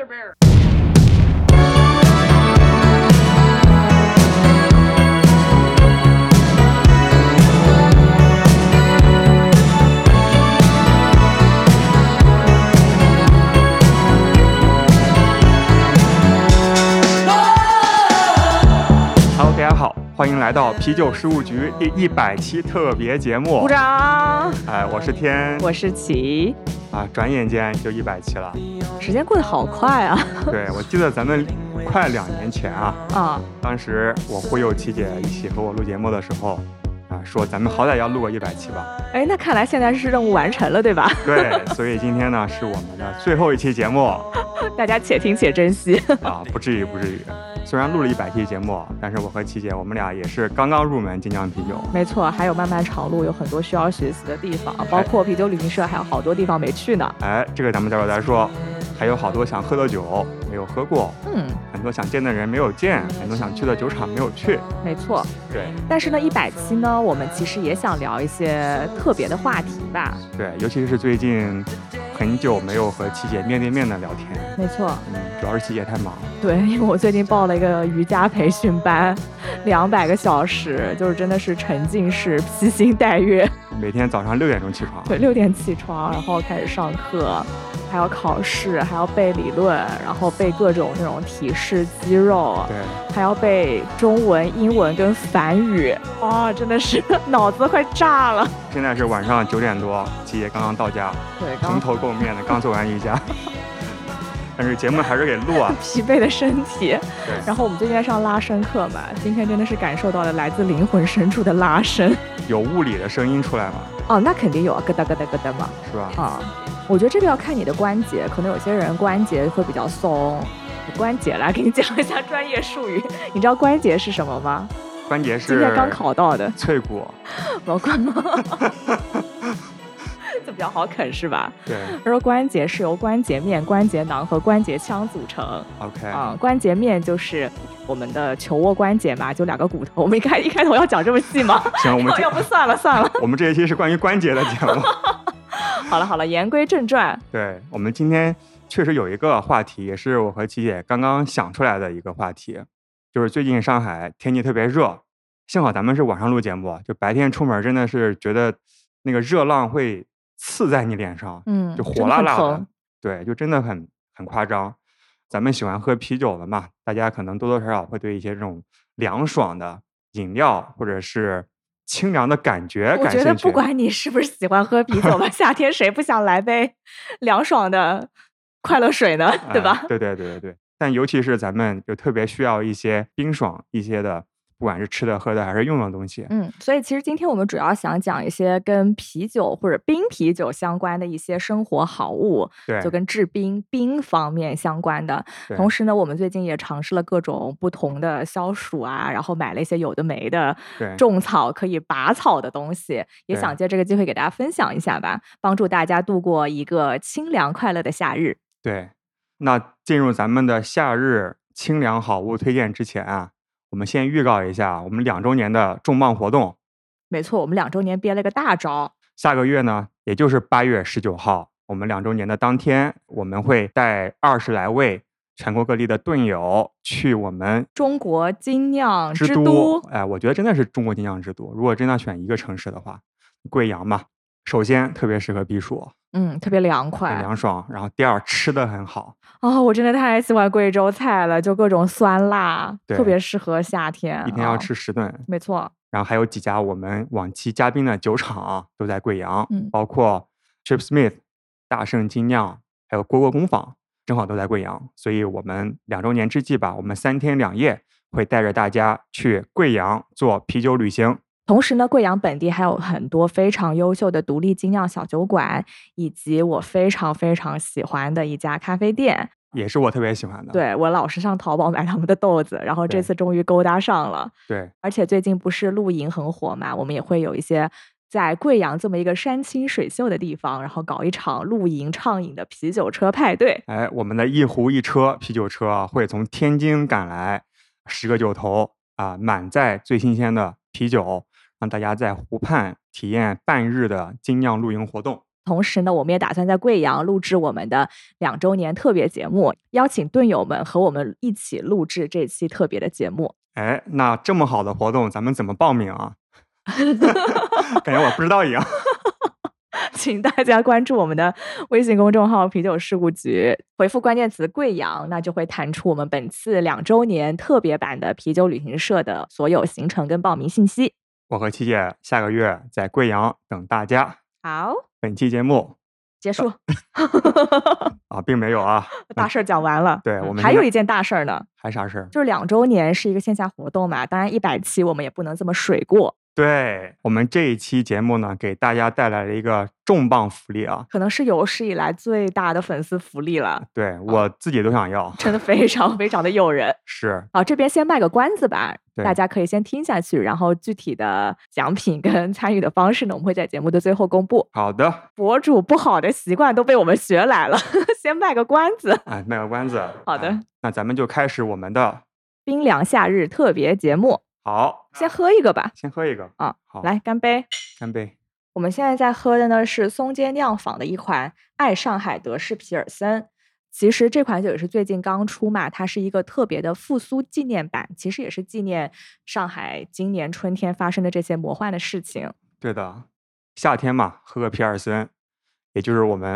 Brother Bear.，Hello，大家好，欢迎来到啤酒事务局第一百期特别节目鼓。掌！哎，我是天我是琪，啊，转眼间就一百期了。时间过得好快啊！对，我记得咱们快两年前啊，啊，当时我忽悠琪姐一起和我录节目的时候，啊，说咱们好歹要录个一百期吧。哎，那看来现在是任务完成了，对吧？对，所以今天呢是我们的最后一期节目 大家且听且珍惜。啊，不至于不至于。虽然录了一百期节目，但是我和琪姐我们俩也是刚刚入门精酿啤酒。没错，还有漫漫长路，有很多需要学习的地方，包括啤酒旅行社，还有好多地方没去呢。哎，这个咱们待会儿再说。还有好多想喝的酒没有喝过，嗯，很多想见的人没有见，很多想去的酒厂没有去。没错。对但是呢，一百期呢，我们其实也想聊一些特别的话题吧。对，尤其是最近很久没有和七姐面对面的聊天，没错，嗯，主要是七姐太忙。对，因为我最近报了一个瑜伽培训班，两百个小时，就是真的是沉浸式披星戴月。每天早上六点钟起床，对，六点起床，然后开始上课，还要考试，还要背理论，然后背各种那种体式肌肉，对，还要背中文、英文跟梵语，哇，真的是 脑子快炸了。现在是晚上九点多，姐姐刚刚到家，对，蓬头垢面的，刚做完瑜伽。但是节目还是给录啊，疲惫的身体。对，然后我们最近在上拉伸课嘛，今天真的是感受到了来自灵魂深处的拉伸。有物理的声音出来吗，哦，那肯定有啊，咯哒咯哒咯哒嘛。是吧？啊，我觉得这个要看你的关节，可能有些人关节会比较松。关节来给你讲一下专业术语，你知道关节是什么吗？关节是今天刚考到的，脆骨，毛关吗？较好啃是吧？对他说关节是由关节面、关节囊和关节腔组成。，OK，啊、关节面就是我们的球窝关节嘛，就两个骨头。我们一开一开头要讲这么细吗？行，我们 这要不算了算了。我们这一期是关于关节的节目。好了好了，言归正传。对我们今天确实有一个话题，也是我和琪姐刚刚想出来的一个话题，就是最近上海天气特别热，幸好咱们是晚上录节目，就白天出门真的是觉得那个热浪会刺在你脸上，嗯，就火辣辣的的，对，就真的很很夸张。咱们喜欢喝啤酒的嘛，大家可能多多少少会对一些这种凉爽的饮料或者是清凉的感觉我觉得感兴趣。不管你是不是喜欢喝啤酒吧，夏天谁不想来杯凉爽的快乐水呢？对哎吧？对对对对对。但尤其是咱们就特别需要一些冰爽一些的，不管是吃的、喝的还是用的东西。嗯，所以其实今天我们主要想讲一些跟啤酒或者冰啤酒相关的一些生活好物，对，就跟制冰冰方面相关的。同时呢，我们最近也尝试了各种不同的消暑啊，然后买了一些有的没的对种草可以拔草的东西，也想借这个机会给大家分享一下吧，帮助大家度过一个清凉快乐的夏日。对。那进入咱们的夏日清凉好物推荐之前啊，我们先预告一下我们两周年的重磅活动。没错，我们两周年憋了个大招，下个月呢，也就是八月十九号，我们两周年的当天，我们会带二十来位全国各地的盾友去我们中国精酿之之都。哎，我觉得真的是中国精酿之都。如果真的选一个城市的话，贵阳嘛，首先特别适合避暑，嗯，特别凉快凉爽。然后第二，吃的很好，哦，我真的太喜欢贵州菜了，就各种酸辣，特别适合夏天。一天要啊吃十顿。没错，然后还有几家我们往期嘉宾的酒厂都在贵阳，嗯包括 Chip Smith、大圣精酿，还有蝈蝈工坊，正好都在贵阳。所以我们两周年之际吧，我们三天两夜会带着大家去贵阳做啤酒旅行。同时呢，贵阳本地还有很多非常优秀的独立精酿小酒馆，以及我非常非常喜欢的一家咖啡店。也是我特别喜欢的。对我老是上淘宝买他们的豆子，然后这次终于勾搭上了。对而且最近不是露营很火嘛，我们也会有一些在贵阳这么一个山清水秀的地方，然后搞一场露营畅饮的啤酒车派对。哎，我们的一壶一车啤酒车啊会从天津赶来，十个酒头啊，满载最新鲜的啤酒，让大家在湖畔体验半日的精酿露营活动。同时呢，我们也打算在贵阳录制我们的两周年特别节目，邀请队友们和我们一起录制这期特别的节目。哎，那这么好的活动，咱们怎么报名啊？感觉我不知道一样。请大家关注我们的微信公众号“啤酒事故局”，回复关键词“贵阳”，那就会弹出我们本次两周年特别版的啤酒旅行社的所有行程跟报名信息。我和七姐下个月在贵阳等大家。好，本期节目结束。啊，并没有啊，大事儿讲完了。对我们还有一件大事儿呢，还啥事儿？就是两周年是一个线下活动嘛，当然一百期我们也不能这么水过，对我们这一期节目呢，给大家带来了一个重磅福利啊！可能是有史以来最大的粉丝福利了，对我自己都想要，真的非常非常的诱人。是好，这边先卖个关子吧，对大家可以先听下去，然后具体的奖品跟 参与的方式呢，我们会在节目的最后公布。好的。博主不好的习惯都被我们学来了，先卖个关子。哎，卖个关子。好的哎那咱们就开始我们的冰凉夏日特别节目，好，先喝一个吧。先喝一个啊，好，来，干杯！干杯。我们现在在喝的呢是松间酿坊的一款爱上海德式皮尔森。其实这款酒也是最近刚出嘛，它是一个特别的复苏纪念版，其实也是纪念上海今年春天发生的这些魔幻的事情。对的，夏天嘛，喝个皮尔森，也就是我们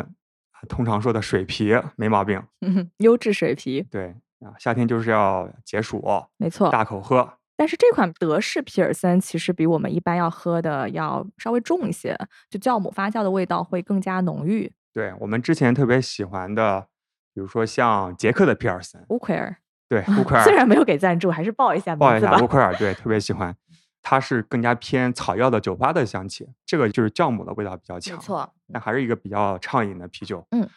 啊通常说的水啤，没毛病。优质水啤，对啊，夏天就是要解暑，没错。大口喝。但是这款德式皮尔森其实比我们一般要喝的要稍微重一些，就酵母发酵的味道会更加浓郁。对我们之前特别喜欢的，比如说像捷克的皮尔森，乌奎尔对乌奎尔，虽然没有给赞助，还是报一下报一下乌。奎尔，对，特别喜欢。它是更加偏草药的酒吧的香气，这个就是酵母的味道比较强。没错，但还是一个比较畅饮的啤酒。嗯，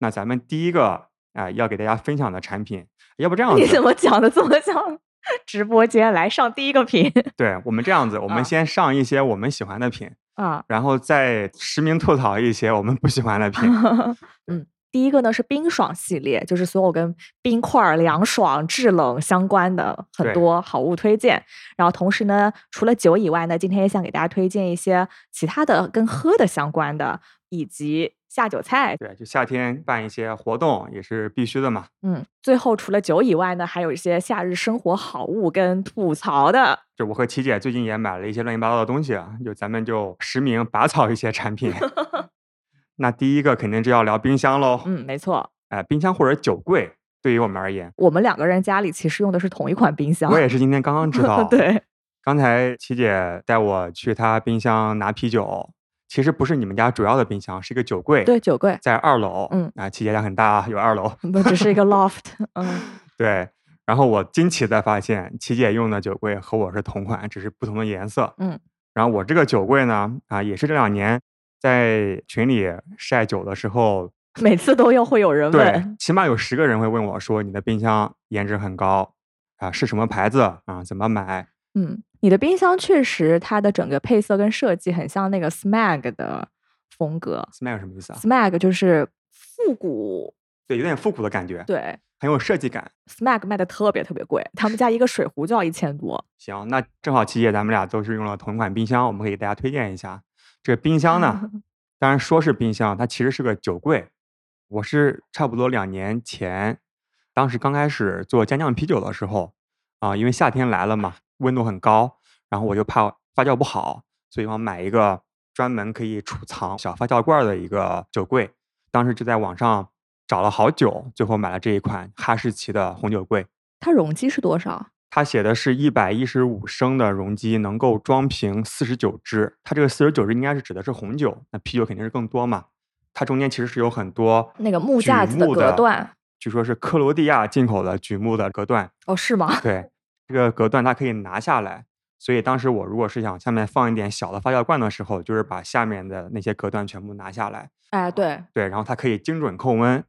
那咱们第一个啊、要给大家分享的产品，要不这 样你怎，么讲的这么像 直播间来上第一个品对我们这样子，我啊们先上一些我们喜欢的品，啊？然后再实名吐槽一些我们不喜欢的品。嗯，第一个呢是冰爽系列，就是所有跟冰块、凉爽、制冷相关的很多好物推荐。然后同时呢，除了酒以外呢，今天也想给大家推荐一些其他的跟喝的相关的，以及下酒菜。对，就夏天办一些活动也是必须的嘛。嗯，最后除了酒以外呢，还有一些夏日生活好物跟吐槽的。就我和琪姐最近也买了一些乱七八糟的东西啊，就咱们就实名拔草一些产品。那第一个肯定就要聊冰箱喽。嗯，没错，哎，冰箱或者酒柜，对于我们而言，我们两个人家里其实用的是同一款冰箱。我也是今天刚刚知道。对，刚才琪姐带我去她冰箱拿啤酒，其实不是你们家主要的冰箱，是一个酒柜。对，酒柜，在二楼。嗯啊，琪姐家很大啊，有二楼。不只是一个 loft。嗯，对。然后我惊奇的发现，琪姐用的酒柜和我是同款，只是不同的颜色。嗯。然后我这个酒柜呢，啊，也是这两年在群里晒酒的时候，每次都又会有人对问，，起码有十个人会问我说：“你的冰箱颜值很高啊，是什么牌子啊？怎么买？”嗯，你的冰箱确实它的整个配色跟设计很像那个 Smag 的风格。Smag 什么意思啊？Smag 就是复古，对，有点复古的感觉，对很有设计感。，Smag 卖的特别特别贵，他们家一个水壶就要一千多。行，那正好琪姐咱们俩都是用了同一款冰箱，我们可以给大家推荐一下。这个冰箱呢，当然说是冰箱，它其实是个酒柜。我是差不多两年前，当时刚开始做家酿啤酒的时候，啊、因为夏天来了嘛，温度很高，然后我就怕发酵不好，所以我买一个专门可以储藏小发酵罐儿的一个酒柜。当时就在网上找了好久，最后买了这一款哈士奇的红酒柜。它容积是多少？它写的是一百一十五升的容积，能够装瓶四十九支。它这个四十九支应该是指的是红酒，那啤酒肯定是更多嘛。它中间其实是有很多那个木架子的隔断据说是克罗地亚进口的榉木的隔断。哦，是吗？对，这个隔断它可以拿下来，所以当时我如果是想下面放一点小的发酵罐的时候，就是把下面的那些隔断全部拿下来。哎，对，对，然后它可以精准控温，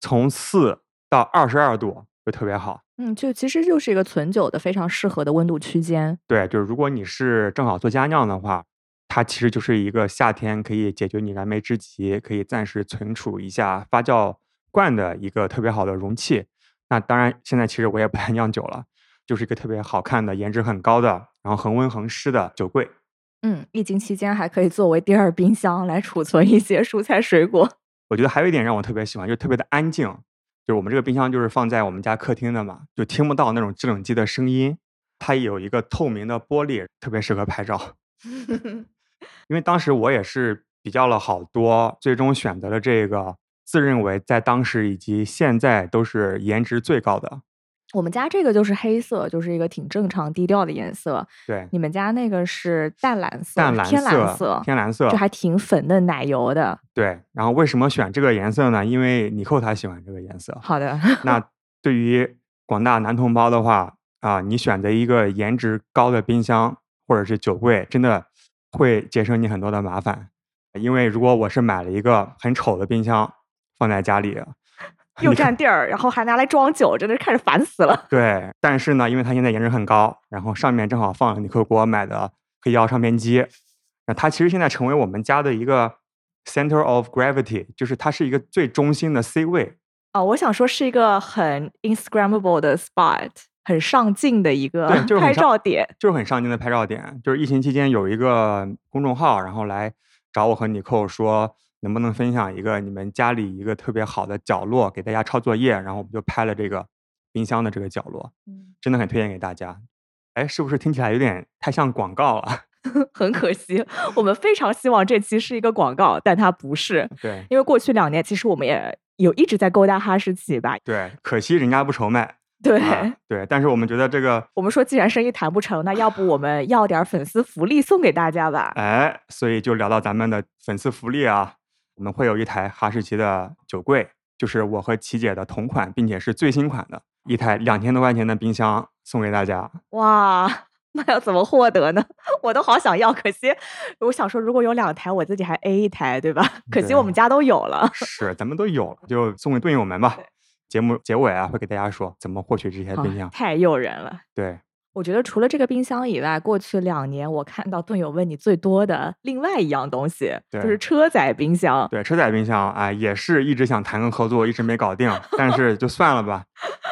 从四到二十二度就特别好。嗯，就其实就是一个存酒的非常适合的温度区间。对，就是如果你是正好做家酿的话，它其实就是一个夏天可以解决你燃眉之急，可以暂时存储一下发酵罐的一个特别好的容器。那当然，现在其实我也不太酿酒了，就是一个特别好看的、颜值很高的，然后恒温恒湿的酒柜。嗯，疫情期间还可以作为第二冰箱来储存一些蔬菜水果。我觉得还有一点让我特别喜欢，就特别的安静。就是我们这个冰箱就是放在我们家客厅的嘛，就听不到那种制冷机的声音。它有一个透明的玻璃，特别适合拍照。因为当时我也是比较了好多，最终选择了这个自认为在当时以及现在都是颜值最高的。我们家这个就是黑色，就是一个挺正常低调的颜色。对，你们家那个是淡蓝色，淡蓝天蓝色，天蓝色，就还挺粉嫩奶油的。对，然后为什么选这个颜色呢？因为尼寇他喜欢这个颜色。好的。那 对于广大男同胞的话啊，你选择一个颜值高的冰箱或者是酒柜，真的会节省你很多的麻烦。因为如果我是买了一个很丑的冰箱放在家里。又占 地儿，然后还拿来装酒，真的是看着烦死了。对，但是呢，因为它现在颜值很高，然后上面正好放了尼克给我买的黑胶唱片机，那它其实现在成为我们家的一个 center of gravity，就是它是一个最中心的 C 位。哦，我想说是一个很 Instagramable 的 spot，很上镜的一个 拍照点，就是很上镜的拍照点。就是疫情期间有一个公众号，然后来找我和尼寇说。能不能分享一个你们家里一个特别好的角落给大家抄作业？然后我们就拍了这个冰箱的这个角落，嗯，真的很推荐给大家。哎，是不是听起来有点太像广告了？很可惜，我们非常希望这期是一个广告，但它不是。对，因为过去两年其实我们也有一直在勾搭哈士奇吧。对，可惜人家不愁卖。对对，但是我们觉得这个，我们说既然生意谈不成，那要不我们要点粉丝福利送给大家吧？哎，所以就聊到咱们的粉丝福利啊。我们会有一台哈士奇的酒柜，就是我和琪姐的同款，并且是最新款的一台两千多块钱的冰箱送给大家。哇，那要怎么获得呢？我都好想要，可惜我想说，如果有两台，我自己还 A 一台，对吧？可惜我们家都有了。是，咱们都有了，就送给队友们吧。节目结尾啊，会给大家说怎么获取这些冰箱。太诱人了。对。我觉得除了这个冰箱以外，过去两年我看到盾友问你最多的另外一样东西，就是车载冰箱。对，车载冰箱啊，也是一直想谈个合作，一直没搞定，但是就算了吧，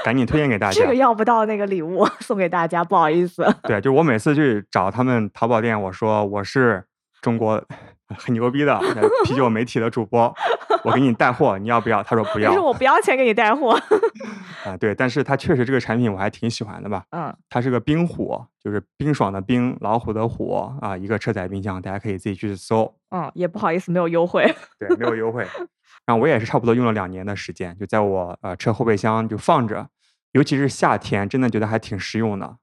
赶紧推荐给大家。这个要不到那个礼物 送给大家，不好意思。对，就我每次去找他们淘宝店，我说我是中国 很牛逼的啤酒媒体的主播。我给你带货，你要不要？他说不要。是我不要钱给你带货。啊，对，但是它确实这个产品我还挺喜欢的吧？嗯，它是个冰虎，就是冰爽的冰，老虎的虎啊，一个车载冰箱，大家可以自己去搜。嗯，也不好意思，没有优惠。对，没有优惠。然后我也是差不多用了两年的时间，就在我呃车后备箱就放着，尤其是夏天，真的觉得还挺实用的。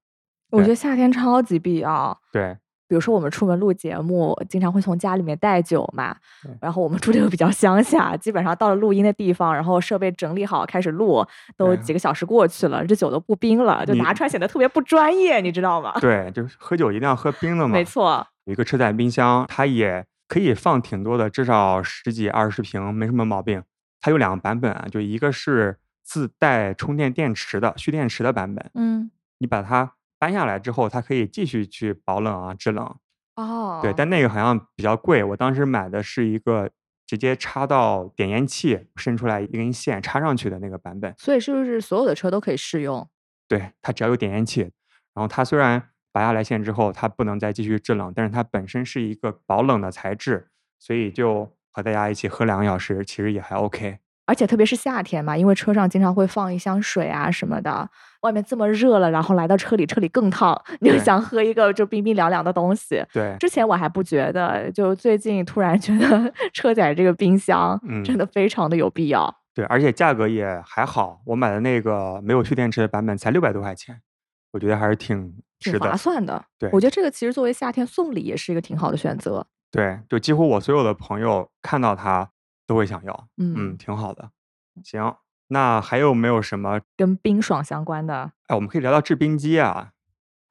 我觉得夏天超级必要。对。比如说，我们出门录节目，经常会从家里面带酒嘛。然后我们住的又比较乡下，基本上到了录音的地方，然后设备整理好开始录，都几个小时过去了，这酒都不冰了，就拿出来显得特别不专业，你知道吗？对，就是喝酒一定要喝冰的嘛。没错，有一个车载冰箱，它也可以放挺多的，至少十几二十瓶，没什么毛病。它有两个版本啊，就一个是自带充电电池的蓄电池的版本。嗯，你把它。搬下来之后，它可以继续去保冷啊、制冷。哦，对，但那个好像比较贵。我当时买的是一个直接插到点烟器伸出来一根线插上去的那个版本。所以是不是所有的车都可以适用？对，它只要有点烟器。然后它虽然拔下来线之后，它不能再继续制冷，但是它本身是一个保冷的材质，所以就和大家一起喝两个小时，其实也还 OK。而且特别是夏天嘛，因为车上经常会放一箱水啊什么的，外面这么热了，然后来到车里，车里更烫，你就想喝一个就冰冰凉凉的东西。对，之前我还不觉得，就最近突然觉得 车载这个冰箱真的非常的有必要。对，而且价格也还好，我买的那个没有蓄电池的版本才六百多块钱，我觉得还是挺挺划算的。对，我觉得这个其实作为夏天送礼也是一个挺好的选择。对，就几乎我所有的朋友看到它。都会想要，嗯，挺好的。行，那还有没有什么跟冰爽相关的？哎，我们可以聊聊制冰机啊。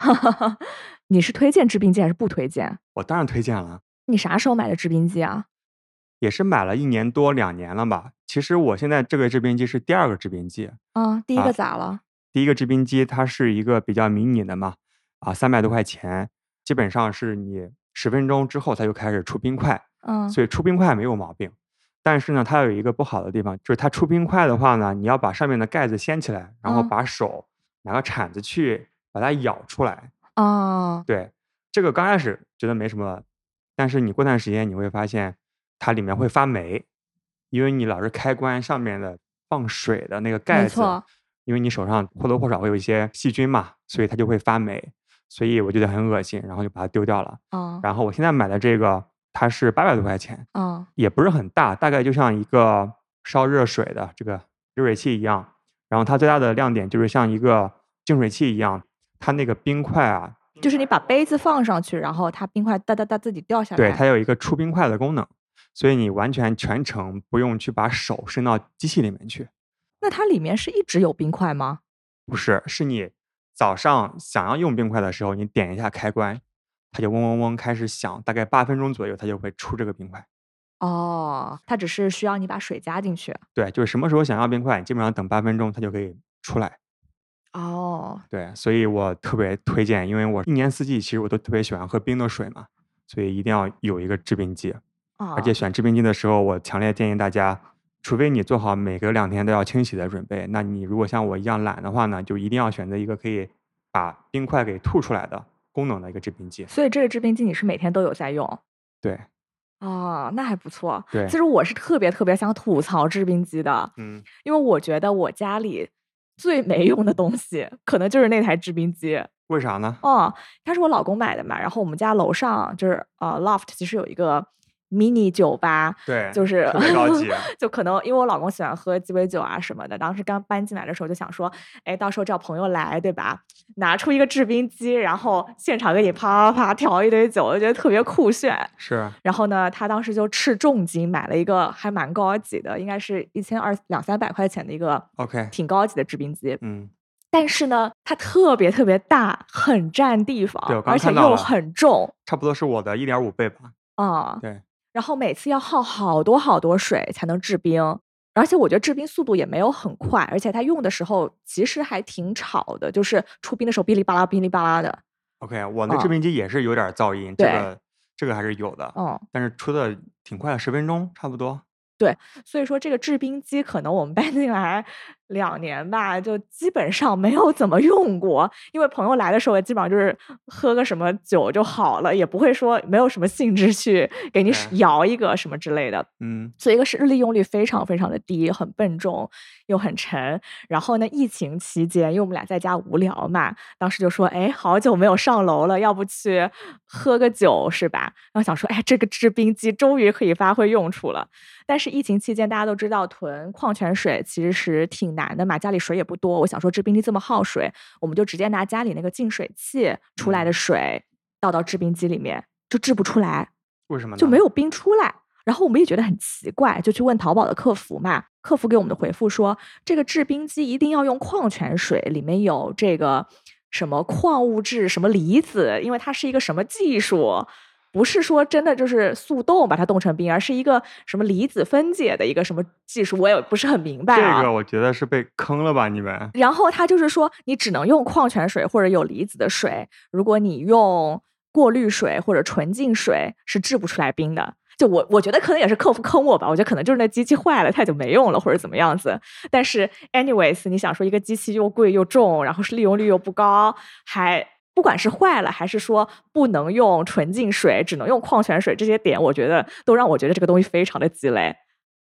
你是推荐制冰机还是不推荐？我当然推荐了。你啥时候买的制冰机啊？也是买了一年多两年了吧。其实我现在这个制冰机是第二个制冰机。嗯，第一个咋了？第一个制冰机它是一个比较迷你的嘛，啊，三百多块钱，基本上是你十分钟之后它就开始出冰块，嗯，所以出冰块没有毛病。但是呢，它有一个不好的地方，就是它出冰块的话呢，你要把上面的盖子掀起来，然后把手拿个铲子去把它舀出来。哦，对，这个刚开始觉得没什么但是你过段时间你会发现它里面会发霉，因为你老是开关上面的放水的那个盖子，因为你手上或多或少会有一些细菌嘛，所以它就会发霉，所以我觉得很恶心，然后就把它丢掉了。嗯，然后我现在买的这个它是八百多块钱，嗯，也不是很大，大概就像一个烧热水的这个热水器一样。然后它最大的亮点就是像一个净水器一样，它那个冰块啊，就是你把杯子放上去，然后它冰块哒哒哒自己掉下来。对，它有一个出冰块的功能，所以你完全全程不用去把手伸到机器里面去。那它里面是一直有冰块吗？不是，是你早上想要用冰块的时候，你点一下开关，它就嗡嗡嗡开始响，大概八分钟左右，它就会出这个冰块。哦，它只是需要你把水加进去。对，就是什么时候想要冰块，基本上等八分钟它就可以出来。哦，对，所以我特别推荐，因为我一年四季其实我都特别喜欢喝冰的水嘛，所以一定要有一个制冰机。啊，而且选制冰机的时候，我强烈建议大家，除非你做好每隔两天都要清洗的准备，那你如果像我一样懒的话呢，就一定要选择一个可以把冰块给吐出来的功能的一个制冰机。所以这个制冰机你是每天都有在用？对。哦，那还不错。对，其实我是特别特别想吐槽制冰机的，嗯，因为我觉得我家里最没用的东西，可能就是那台制冰机。为啥呢？哦，它是我老公买的嘛，然后我们家楼上就是呃 loft，其实有一个。Mini 酒吧，对，就是特别高级。就可能因为我老公喜欢喝鸡尾酒啊什么的，当时刚搬进来的时候就想说，哎，到时候叫朋友来，对吧？拿出一个制冰机，然后现场给你啪啪啪调一堆酒，我觉得特别酷炫。是。然后呢，他当时就斥重金买了一个还蛮高级的，应该是一千二两三百块钱的一个，OK，挺高级的制冰机。嗯。但是呢，它特别特别大，很占地方，而且又很重，差不多是我的一点五倍吧。啊，对。然后每次要耗好多好多水才能制冰，而且我觉得制冰速度也没有很快，而且它用的时候其实还挺吵的，就是出冰的时候哔哩吧啦哔哩吧啦的。OK，我那制冰机也是有点噪音，这个这个还是有的，嗯，但是出的挺快，十分钟差不多。对，所以说这个制冰机可能我们 搬进来两年吧，就基本上没有怎么用过。因为朋友来的时候，基本上就是喝个什么酒就好了，也不会说没有什么兴致去给你摇一个什么之类的。嗯，所以一个是利用率非常非常的低，很笨重又很沉。然后呢，疫情期间，因为我们俩在家无聊嘛，当时就说，哎，好久没有上楼了，要不去喝个酒是吧？然后想说，哎，这个制冰机终于可以发挥用处了。但是疫情期间，大家都知道囤矿泉水其实挺难的嘛，家里水也不多。我想说，制冰机这么耗水，我们就直接拿家里那个净水器出来的水倒到制冰机里面，就制不出来。为什么？就没有冰出来。然后我们也觉得很奇怪，就去问淘宝的客服嘛。客服给我们的回复说，这个制冰机一定要用矿泉水，里面有这个什么矿物质、什么离子，因为它是一个什么技术。不是说真的就是速冻把它冻成冰，而是一个什么离子分解的一个什么技术，我也不是很明白啊。这个我觉得是被坑了吧，你们。然后他就是说，你只能用矿泉水或者有离子的水，如果你用过滤水或者纯净水是制不出来冰的。就我我觉得可能也是客服坑我吧，我觉得可能就是那机器坏了，太久没用了或者怎么样子。但是，anyways，你想说一个机器又贵又重，然后是利用率又不高，还。不管是坏了，还是说不能用纯净水，只能用矿泉水，这些点我觉得都让我觉得这个东西非常的鸡肋。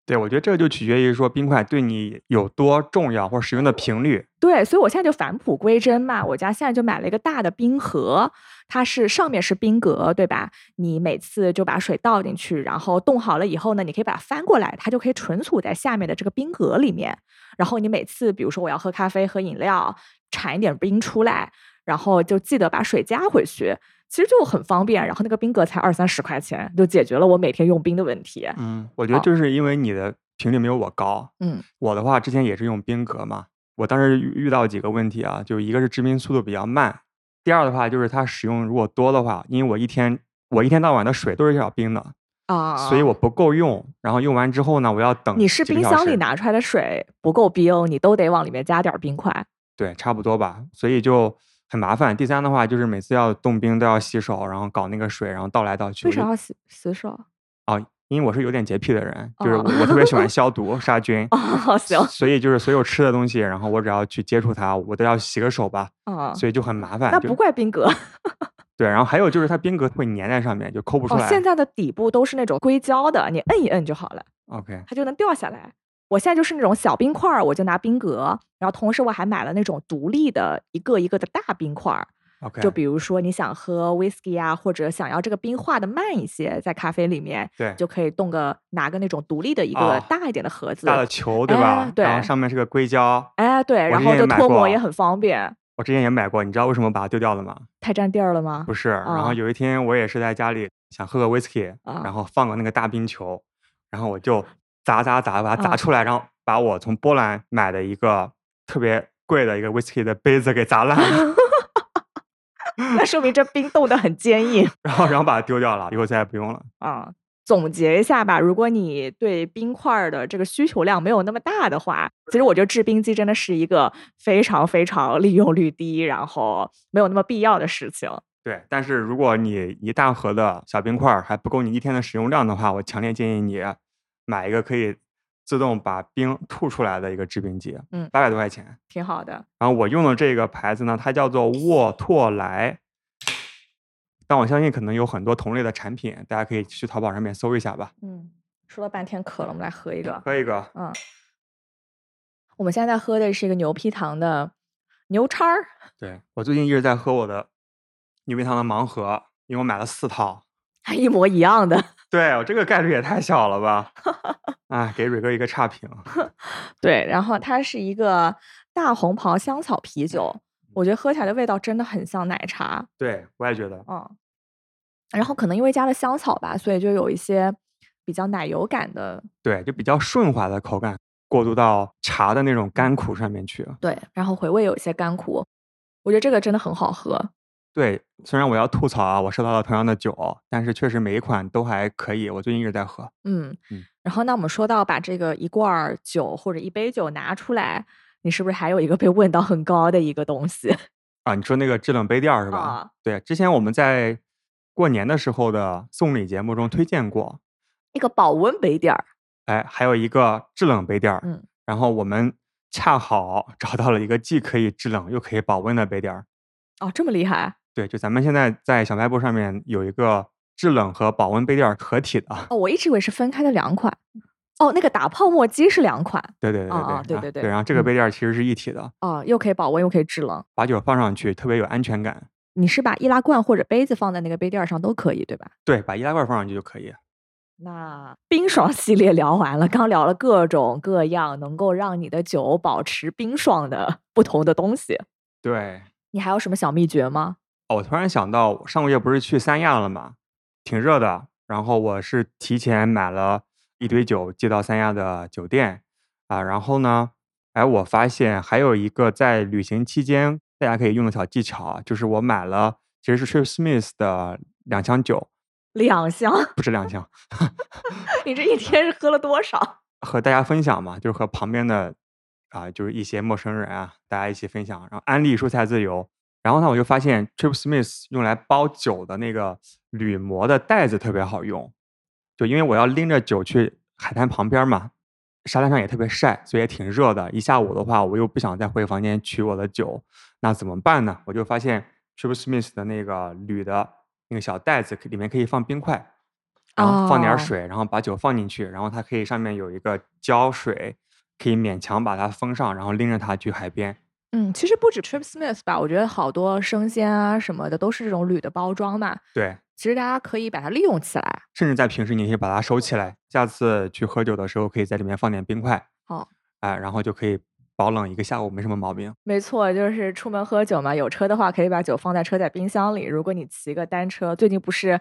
对，我觉得这个就取决于说冰块对你有多重要，或者使用的频率。对，所以我现在就返璞归真嘛，我家现在就买了一个大的冰盒，它是上面是冰格，对吧？你每次就把水倒进去，然后冻好了以后呢，你可以把它翻过来，它就可以存储在下面的这个冰格里面。然后你每次，比如说我要喝咖啡、喝饮料，铲一点冰出来。然后就记得把水加回去，其实就很方便。然后那个冰格才二三十块钱，就解决了我每天用冰的问题。嗯，我觉得就是因为你的频率没有我高。嗯，我的话之前也是用冰格嘛，我当时遇到几个问题啊，就一个是制冰速度比较慢，第二的话就是它使用如果多的话，因为我一天我一天到晚的水都是要冰的啊，所以我不够用。然后用完之后呢，我要等。你是冰箱里拿出来的水不够冰，你都得往里面加点冰块。对，差不多吧。所以就。很麻烦。第三的话，就是每次要冻冰都要洗手，然后搞那个水，然后倒来倒去。为啥要洗洗手？哦，因为我是有点洁癖的人，就是我特别喜欢 消毒杀菌。哦，行。所以就是所有吃的东西，然后我只要去接触它，我都要洗个手吧。啊，所以就很麻烦。那不怪冰格。对，然后还有就是它冰格会粘在上面，就抠不出哦，来。现在的底部都是那种硅胶的，你摁一摁就好了，OK，它就能掉下来。我现在就是那种小冰块儿，我就拿冰格，然后同时我还买了那种独立的一个一个的大冰块儿。OK，就比如说你想喝 whisky 啊，或者想要这个冰化的慢一些，在咖啡里面，对就可以冻个拿个那种独立的一个哦大一点的盒子。大的球对吧？哎对然后上面是个硅胶，哎，对，然后就脱模也很方便。我之前也买过，你知道为什么把它丢掉了吗？太占地儿了吗？不是，然后啊有一天我也是在家里想喝个 whisky，、啊然后放个那个大冰球，然后我就砸砸砸把它砸啊出来，然后把我从波兰买的一个特别贵的一个 whisky 的杯子给砸烂了，那说明这冰冻得很坚硬 然后然后把它丢掉了，以后再也不用了。啊。总结一下吧，如果你对冰块儿的这个需求量没有那么大的话，其实我觉得制冰机真的是一个非常非常利用率低，然后没有那么必要的事情。对，但是如果你一大盒的小冰块儿还不够你一天的使用量的话，我强烈建议你买一个可以自动把冰吐出来的一个制冰机，嗯八百多块钱。挺好的。然后我用的这个牌子呢，它叫做沃拓莱，但我相信可能有很多同类的产品，大家可以去淘宝上面搜一下吧。嗯，说了半天渴了，我们来喝一个。喝一个，嗯，我们现在喝的是一个牛皮糖的牛叉儿。对我最近一直在喝我的牛皮糖的盲盒，因为我买了四套。还一模一样的。对我这个概率也太小了吧！啊，给蕊哥一个差评。对，然后它是一个大红袍香草啤酒，我觉得喝起来的味道真的很像奶茶。对我也觉得，嗯，然后可能因为加了香草吧，所以就有一些比较奶油感的。对，就比较顺滑的口感，过渡到茶的那种甘苦上面去。对，然后回味有一些甘苦，我觉得这个真的很好喝。对，虽然我要吐槽啊，我收到了同样的酒，但是确实每一款都还可以。我最近一直在喝。嗯嗯然后那我们说到把这个一罐儿酒或者一杯酒拿出来，你是不是还有一个被问到很高的一个东西？啊，你说那个制冷杯垫儿是 吧？啊对，之前我们在过年的时候的送礼节目中推荐过，那个保温杯垫儿。哎，还有一个制冷杯垫儿。嗯，然后我们恰好找到了一个既可以制冷又可以保温的杯垫儿。哦，这么厉害对，就咱们现在在小卖部上面有一个制冷和保温杯垫儿合体的。哦！我一直以为是分开的两款。哦，那个打泡沫机是两款对对对对对啊对对对。然后这个嗯杯垫儿其实是一体的，哦，又可以保温又可以制冷。把酒放上去特别有安全感。你是把易拉罐或者杯子放在那个杯垫儿上都可以，对吧？对，把易拉罐放上去就可以。那冰爽系列聊完了，刚聊了各种各样能够让你的酒保持冰爽的不同的东西，对，你还有什么小秘诀吗？哦，我突然想到，我上个月不是去三亚了吗？挺热的，然后我是提前买了一堆酒寄到三亚的酒店啊，然后呢，哎，我发现还有一个在旅行期间大家可以用的小技巧啊，就是我买了其实是 Trip Smith 的两箱酒，两箱，不是两箱，你这一天是喝了多少？和大家分享嘛，就是和旁边的啊，就是一些陌生人啊，大家一起分享，然后安利蔬菜自由。然后呢，我就发现 Trip Smith 用来包酒的那个铝膜的袋子特别好用，就因为我要拎着酒去海滩旁边嘛，沙滩上也特别晒，所以也挺热的。一下午的话，我又不想再回房间取我的酒，那怎么办呢？我就发现 Trip Smith 的那个铝的那个小袋子里面可以放冰块，然后放点水，然后把酒放进去，然后它可以上面有一个胶水，可以勉强把它封上，然后拎着它去海边。嗯，其实不止 Trip Smith 吧，我觉得好多生鲜啊什么的都是这种铝的包装嘛。对，其实大家可以把它利用起来。甚至在平时你可以把它收起来，下次去喝酒的时候可以在里面放点冰块，哦，哎，然后就可以保冷一个下午，没什么毛病。没错，就是出门喝酒嘛，有车的话可以把酒放在车载冰箱里。如果你骑个单车，最近不是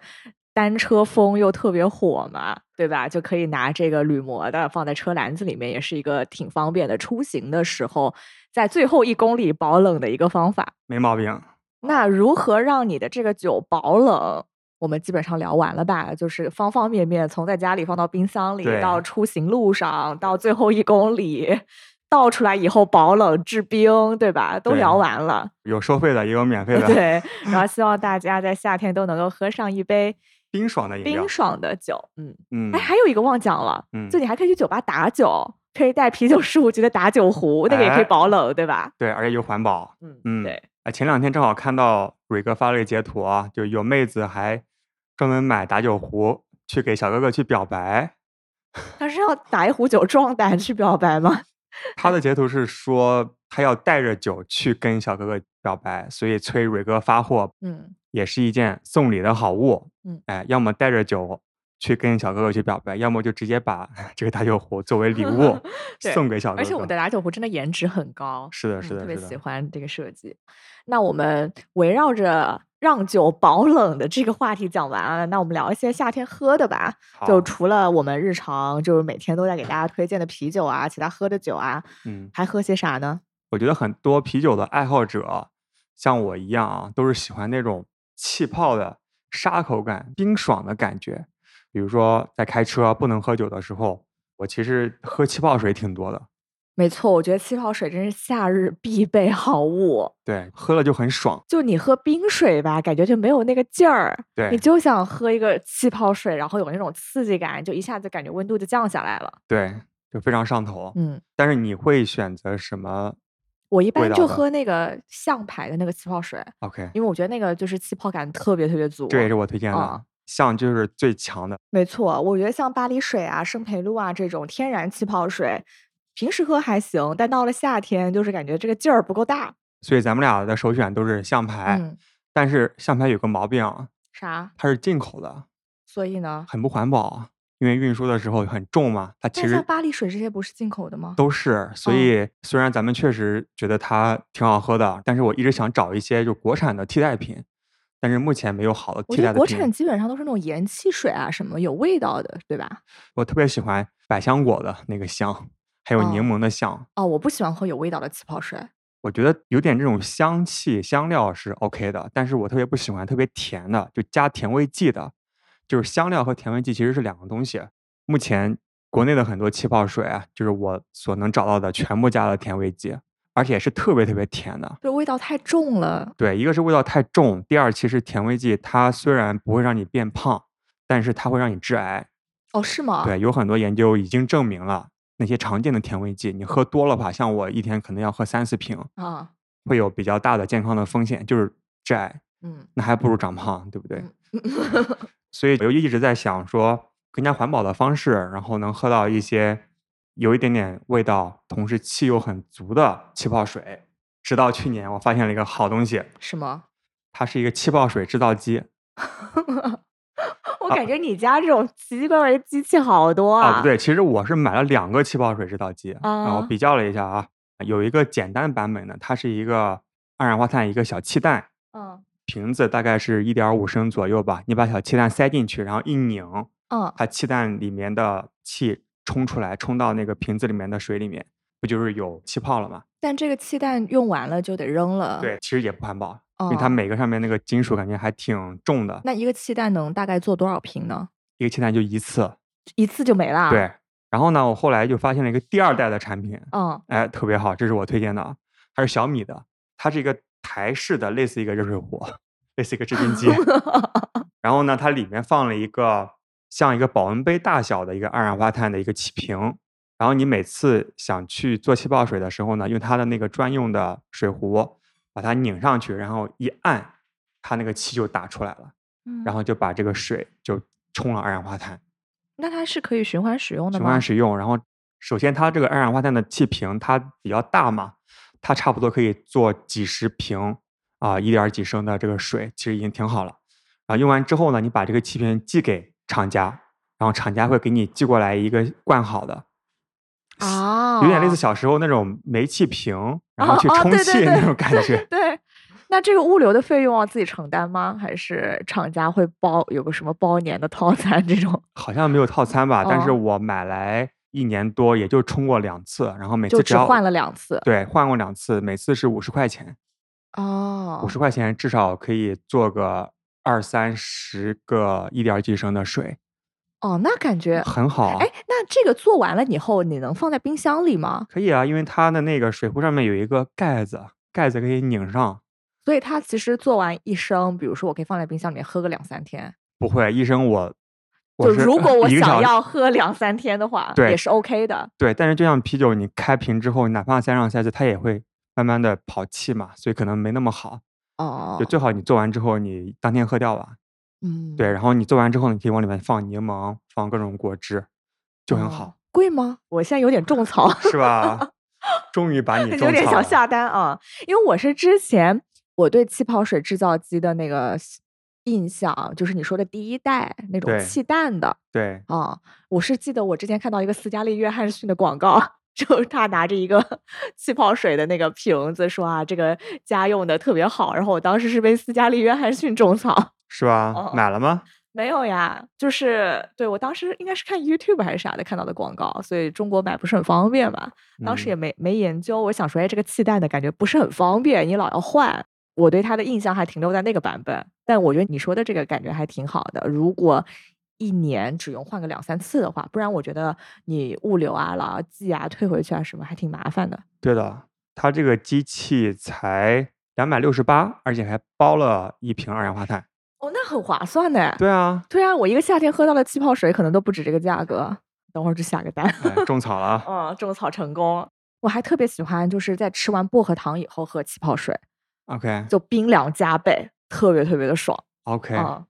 单车风又特别火嘛，对吧？就可以拿这个铝膜的放在车篮子里面，也是一个挺方便的。出行的时候，在最后一公里保冷的一个方法。没毛病。那如何让你的这个酒保冷？我们基本上聊完了吧？就是方方面面，从在家里放到冰箱里，到出行路上，到最后一公里倒出来以后保冷制冰，对吧？都聊完了。有收费的，也有免费的，对，然后 希望大家在夏天都能够喝上一杯冰爽的饮料冰。爽的酒。嗯，嗯哎，，还有一个忘讲了，嗯就你还可以去酒吧打酒，可以带啤酒十五级的打酒壶，那个也可以哎保冷，对吧？对，而且又环保。嗯，嗯对。哎，前两天正好看到蕊哥发了个截图啊，就有妹子还专门买打酒壶去给小哥哥去表白。他是要打一壶酒壮胆去表白吗？他的截图是说他要带着酒去跟小哥哥表白，所以催蕊哥发货，嗯，也是一件送礼的好物。嗯，哎，要么带着酒去跟小哥哥去表白，要么就直接把 这个打酒壶作为礼物 送给小哥哥。而且我们的打酒壶真的颜值很高，是的，嗯是的，是的特别喜欢这个设计。那我们围绕着让酒保冷的这个话题讲完了，那我们聊一些夏天喝的吧。就除了我们日常就是每天都在给大家推荐的啤酒啊，其他喝的酒啊，嗯，还喝些啥呢？我觉得很多啤酒的爱好者像我一样啊，都是喜欢那种气泡的沙口感、冰爽的感觉。比如说在开车不能喝酒的时候，我其实喝气泡水挺多的。没错，我觉得气泡水真是夏日必备好物。对，喝了就很爽。就你喝冰水吧，感觉就没有那个劲儿。对你就想喝一个气泡水，然后有那种刺激感，就一下子感觉温度就降下来了。对，就非常上头。嗯，但是你会选择什么我一般就喝那个象牌的那个气泡水，？OK，因为我觉得那个就是气泡感特别特别足。这也是我推荐的。啊象就是最强的。没错，我觉得像巴黎水啊、圣培露啊这种天然气泡水，平时喝还行，但到了夏天就是感觉这个劲儿不够大。所以咱们俩的首选都是象牌，嗯，但是象牌有个毛病啊，啥？它是进口的，所以呢？很不环保啊，因为运输的时候很重嘛。它其实像巴黎水这些不是进口的吗？都是，所哦以虽然咱们确实觉得它挺好喝的，但是我一直想找一些就国产的替代品，但是目前没有好的替代的国。产基本上都是那种盐汽水啊，什么有味道的，对吧？我特别喜欢百香果的那个香，还有柠哦檬的香。哦，我不喜欢喝有味道的气泡水。我觉得有点这种香气香料是 OK 的，但是我特别不喜欢特别甜的，就加甜味剂的。就是香料和甜味剂其实是两个东西。目前国内的很多气泡水啊，就是我所能找到的全部加了甜味剂，而且是特别特别甜的。就，味道太重了。对，一个是味道太重，第二其实甜味剂它虽然不会让你变胖，但是它会让你致癌。哦，是吗？对，有很多研究已经证明了，那些常见的甜味剂，你喝多了吧，像我一天可能要喝三四瓶，啊，会有比较大的健康的风险，就是致癌。嗯，那还不如长胖，对不对？嗯 所以我就一直在想说，更加环保的方式，然后能喝到一些有一点点味道，同时气又很足的气泡水。直到去年，我发现了一个好东西，什么？它是一个气泡水制造机。我感觉你家这种奇奇怪怪的机器好多啊，啊。不对，其实我是买了两个气泡水制造机，然后啊比较了一下啊，有一个简单版本的，它是一个二氧化碳一个小气弹，嗯瓶子大概是一点五升左右吧，你把小气弹塞进去，然后一拧，嗯，它气弹里面的气冲出来，冲到那个瓶子里面的水里面，不就是有气泡了吗？但这个气弹用完了就得扔了。对，，其实也不环保，因为它哦每个上面那个金属感觉还挺重的，那一个气弹能大概做多少瓶呢？一个气弹就一次。一次就没了。，对，然后呢，我后来就发现了一个第二代的产品，嗯哎，特别好，这是我推荐的啊，它是小米的，它是一个台式的，类似一个热水壶，类似一个制冰机。然后呢，它里面放了一个像一个保温杯大小的一个二氧化碳的一个气瓶。然后你每次想去做气泡水的时候呢，用它的那个专用的水壶把它拧上去，然后一按，它那个气就打出来了，然后后就把这个水就冲了二氧化碳。那它是可以循环使用的循？环使用。然后，首先它这个二氧化碳的气瓶它比较大嘛，它差不多可以做几十瓶啊，一点几升的这个水，其实已经挺好了。啊，用完之后呢，你把这个气瓶寄给厂家，然后厂家会给你寄过来一个灌好的，啊，有点类似小时候那种煤气瓶，然后去充气那种感觉。对。那这个物流的费用要自己承担吗？还是厂家会包有个什么包年的套餐这种？好像没有套餐吧，但是哦我买来一年多，也就充过两次，然后每次只换了两次。对换过两次，每次是五十块钱。哦，五十块钱至少可以做个二三十个一点几升的水，哦，那感觉，很好啊。哎，那这个做完了以后，你能放在冰箱里吗？可以啊，因为它的那个水壶上面有一个盖子，盖子可以拧上。所以它其实做完一升，比如说我可以放在冰箱里面喝个两三天。不会，一升，我就是如果我想要喝两三天的话，对也是 OK 的。对，但是就像啤酒，你开瓶之后，哪怕塞上下去，它也会慢慢的跑气嘛，所以可能没那么好。哦，就最好你做完之后你当天喝掉吧。嗯，对，然后你做完之后，你可以往里面放柠檬，放各种果汁，就很哦好，贵吗？我现在有点种草。是吧？终于把你种有点。想下单啊，因为我是之前我对气泡水制造机的那个印象，就是你说的第一代那种气弹的对，啊，我是记得我之前看到一个斯嘉丽·约翰逊的广告。就是他拿着一个 气泡水的那个瓶子，说啊，这个家用的特别好。然后我当时是被斯嘉丽·约翰逊种草，是吧？哦买了吗？没有呀，就是对我当时应该是看 YouTube 还是啥的看到的广告，所以中国买不是很方便嘛。当时也嗯没没研究，我想说，哎，这个气弹的感觉不是很方便，你老要换。我对它的印象还停留在那个版本，但我觉得你说的这个感觉还挺好的。如果一年只用换个两三次的话，不然我觉得你物流啊、老要寄啊、退回去啊什么，还挺麻烦的。对的，它这个机器才两百六十八，而且还包了一瓶二氧化碳。哦，那很划算呢。对啊，对啊，我一个夏天喝到的气泡水可能都不止这个价格。等会儿就下个单。哎，种草了。嗯，种草成功。我还特别喜欢，就是在吃完薄荷糖以后喝气泡水，OK 就冰凉加倍，特别特别的爽。OK，嗯。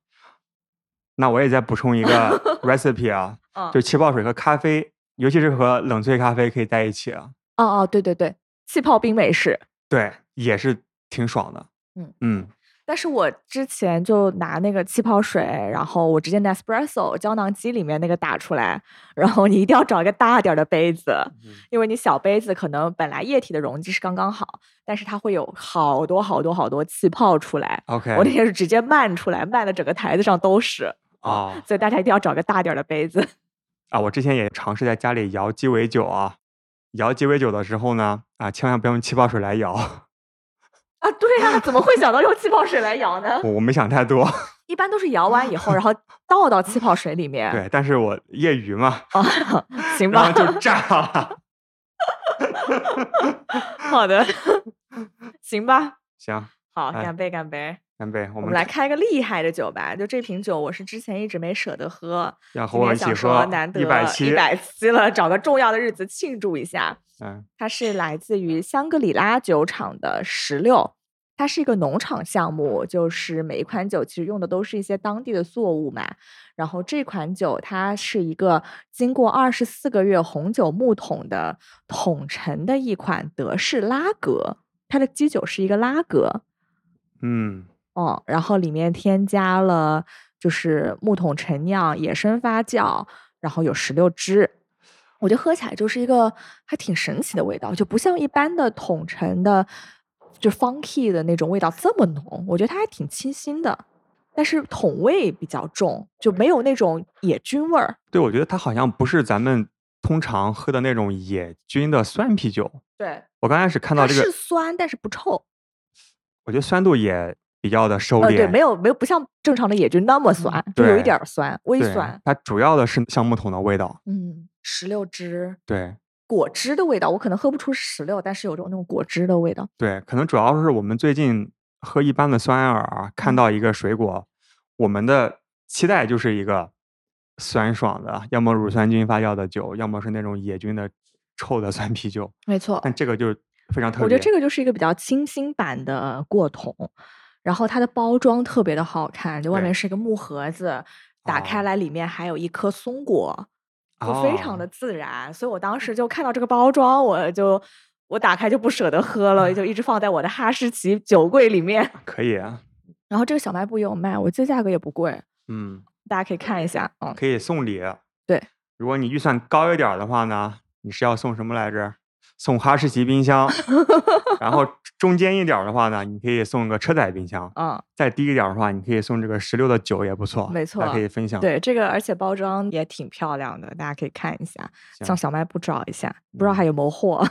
那我也再补充一个 recipe 啊，嗯。就气泡水和咖啡，尤其是和冷萃咖啡可以在一起啊，哦哦，对对对，气泡冰美式。对，也是挺爽的。嗯。嗯但是我之前就拿那个气泡水，然后我直接 Nespresso 胶囊机里面那个打出来，然后你一定要找一个大点儿的杯子，嗯因为你小杯子可能本来液体的容积是刚刚好，但是它会有好多好多好多气泡出来。，OK，我那天是直接漫出来，漫的整个台子上都是。哦所以大家一定要找个大点儿的杯子。啊，我之前也尝试在家里摇鸡尾酒啊，摇鸡尾酒的时候呢，啊，千万不要用气泡水来摇，啊，对呀、怎么会想到用气泡水来摇呢？我我没想太多，一般都是摇完以后，然后倒到气泡水里面。对，但是我业余嘛，啊，行吧，然后就炸了。好的，行吧，行，好，哎干杯，干杯！干杯！我们来开个厉害的酒吧。就这瓶酒，我是之前一直没舍得喝，要和我一起喝说难得一百七一，百七了，找个重要的日子庆祝一下。嗯它是来自于香格里拉酒厂的石榴，它是一个农场项目，就是每一款酒其实用的都是一些当地的作物嘛。然后这款酒它是一个经过二十四个月红酒木桶的桶陈的一款德式拉格，它的基酒是一个拉格。嗯哦，然后里面添加了就是木桶陈酿、野生发酵，然后有石榴汁，我觉得喝起来就是一个还挺神奇的味道，就不像一般的桶陈的，就 funky 的那种味道这么浓，我觉得它还挺清新的，但是桶味比较重，就没有那种野菌味儿。对，我觉得它好像不是咱们通常喝的那种野菌的酸啤酒。对，我刚开始看到这个是，酸，但是不臭。我觉得酸度也比较的收呃，对，敛。没有没有不像正常的野菌那么酸，就有一点儿酸，微酸。它主要的是橡木桶的味道。嗯，石榴汁。对果汁的味道，我可能喝不出石榴，但是有种那种果汁的味道。对，可能主要是我们最近喝一般的酸艾尔，看嗯到一个水果，我们的期待就是一个酸爽的，要么乳酸菌发酵的酒，要么是那种野菌的臭的酸啤酒。没错但这个就非常特别。我觉得这个就是一个比较清新版的过桶，然后它的包装特别的好看，就外面是一个木盒子，打开哦来里面还有一颗松果，就非常哦的自然。所以我当时就看到这个包装，我就我打开就不舍得喝了，就一直放在我的哈士奇酒柜里面。可以啊，然后这个小卖部也有卖，我记得价格也不贵，嗯，大家可以看一下。嗯，可以送礼。对，如果你预算高一点儿的话呢，你是要送什么来着？送哈士奇冰箱，然后中间一点的话呢，你可以送个车载冰箱，嗯，再低一点的话，你可以送这个石榴的酒也不错，没大家可以分享。对，这个而且包装也挺漂亮的，大家可以看一下，行上小卖部找一下，不知道嗯还有没有货。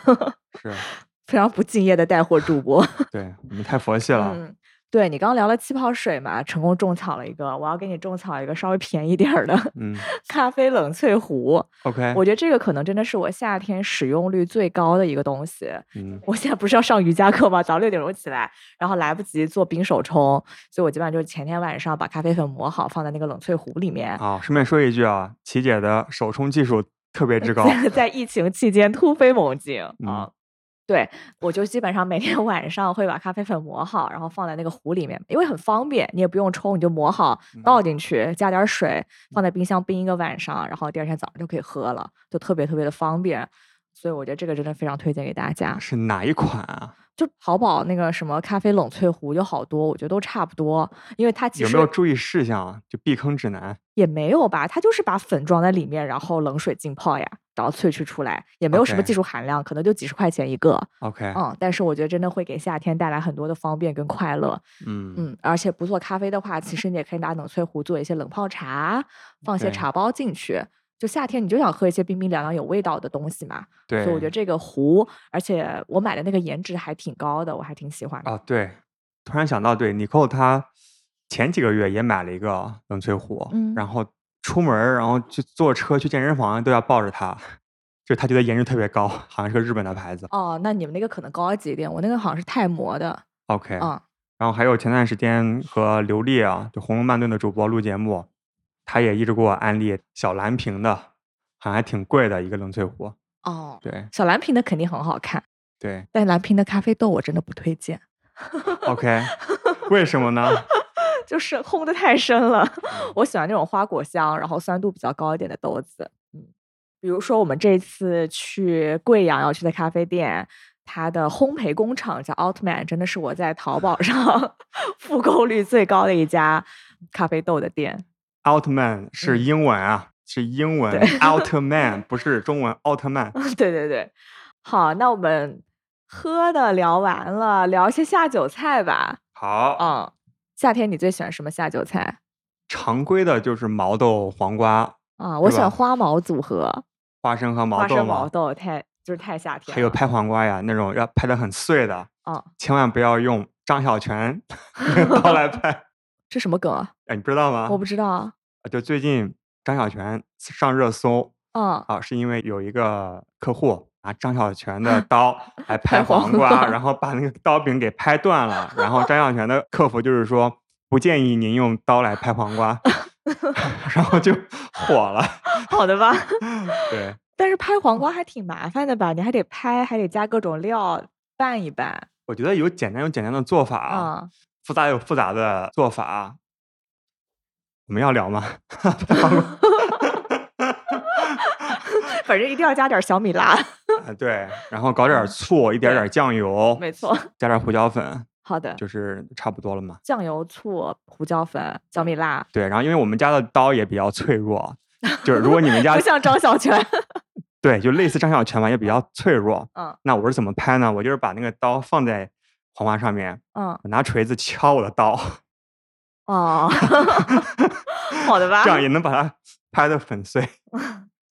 是，非常不敬业的带货主播。对我们太佛系了。嗯，对你刚刚聊了气泡水嘛，成功种草了一个，我要给你种草一个稍微便宜点儿的嗯 咖啡冷萃壶。，OK，我觉得这个可能真的是我夏天使用率最高的一个东西。嗯我现在不是要上瑜伽课吗？早上六点钟起来，然后来不及做冰手冲，所以我基本上就是前天晚上把咖啡粉磨好，放在那个冷萃壶里面。好，顺便说一句啊，琪姐的手冲技术特别之高。在在疫情期间突飞猛进啊！嗯对，我就基本上每天 晚上会把咖啡粉磨好，然后放在那个壶里面，因为很方便，你也不用冲，你就磨好倒进去，加点水，放在冰箱冰一个晚上，然后第二天早上就可以喝了，就特别特别的方便。所以我觉得这个真的非常推荐给大家。是哪一款啊？就淘宝那个什么咖啡冷萃壶有好多，我觉得都差不多，因为它其实有没有注意事项啊？就避坑指南？也没有吧，它就是把粉装在里面，然后冷水浸泡呀，然后萃取出来，也没有什么技术含量，可能就几十块钱一个。OK，嗯，但是我觉得真的会给夏天带来很多的方便跟快乐。嗯嗯，而且不做咖啡的话，其实你也可以拿冷萃壶做一些冷泡茶，放些茶包进去。就夏天你就想喝一些冰冰凉凉有味道的东西嘛，对，所以我觉得这个壶，而且我买的那个颜值还挺高的，我还挺喜欢的。哦，对，突然想到，对，尼寇他前几个月也买了一个冷萃壶，嗯然后出门，然后去坐车去健身房都要抱着它，就是他觉得颜值特别高，好像是个日本的牌子。哦，那你们那个可能高级一点，我那个好像是泰摩的。OK，嗯，然后还有前段时间和刘丽啊，就红楼慢炖的主播录节目，他也一直给我安利小蓝瓶的，好像还挺贵的一个冷萃壶。哦，对小蓝瓶的肯定很好看，对但蓝瓶的咖啡豆我真的不推荐，，OK，为什么呢？就是烘的太深了。我喜欢那种花果香，然后酸度比较高一点的豆子。嗯，比如说我们这次去贵阳要去的咖啡店，它的烘焙工厂叫 Outman，真的是我在淘宝上 复购率最高的一家咖啡豆的店。奥特曼是嗯英文啊，是英文对奥特曼，不是中文奥特曼。对对对，好，那我们喝的聊完了，聊一些下酒菜吧。好，嗯，夏天你最喜欢什么下酒菜？常规的就是毛豆、黄瓜、啊，我喜欢花毛组合，花生和毛豆嘛，生毛豆太就是太夏天了。还有拍黄瓜呀，那种要拍的很碎的，啊，千万不要用张小泉那个刀来拍。这什么梗啊？哎，你不知道吗？我不知道啊。就最近张小泉上热搜嗯，啊，是因为有一个客户拿张小泉的 刀来拍拍黄黄瓜，瓜然后把那个刀柄给拍断了，然后张小泉的客服就是说不建议您用刀来拍黄瓜，然后就火了。好的吧。对，但是拍黄瓜还挺麻烦的吧？你还得拍，还得加各种料拌一拌。我觉得有简单有简单的做法，啊，复杂有复杂的做法。我们要聊吗？反正一定要加点小米辣。啊，对，然后搞点醋，一点点酱油，没错。加点胡椒粉，好的，就是差不多了嘛。酱油、醋、胡椒粉、小米辣，对，然后因为我们家的刀也比较脆弱，就是如果你们家 不像张小泉。对，就类似张小泉嘛，也比较脆弱。嗯那我是怎么拍呢？我就是把那个刀放在黄瓜上面，嗯，我拿锤子敲我的刀，哦，好的吧这，样也能把它拍的粉碎。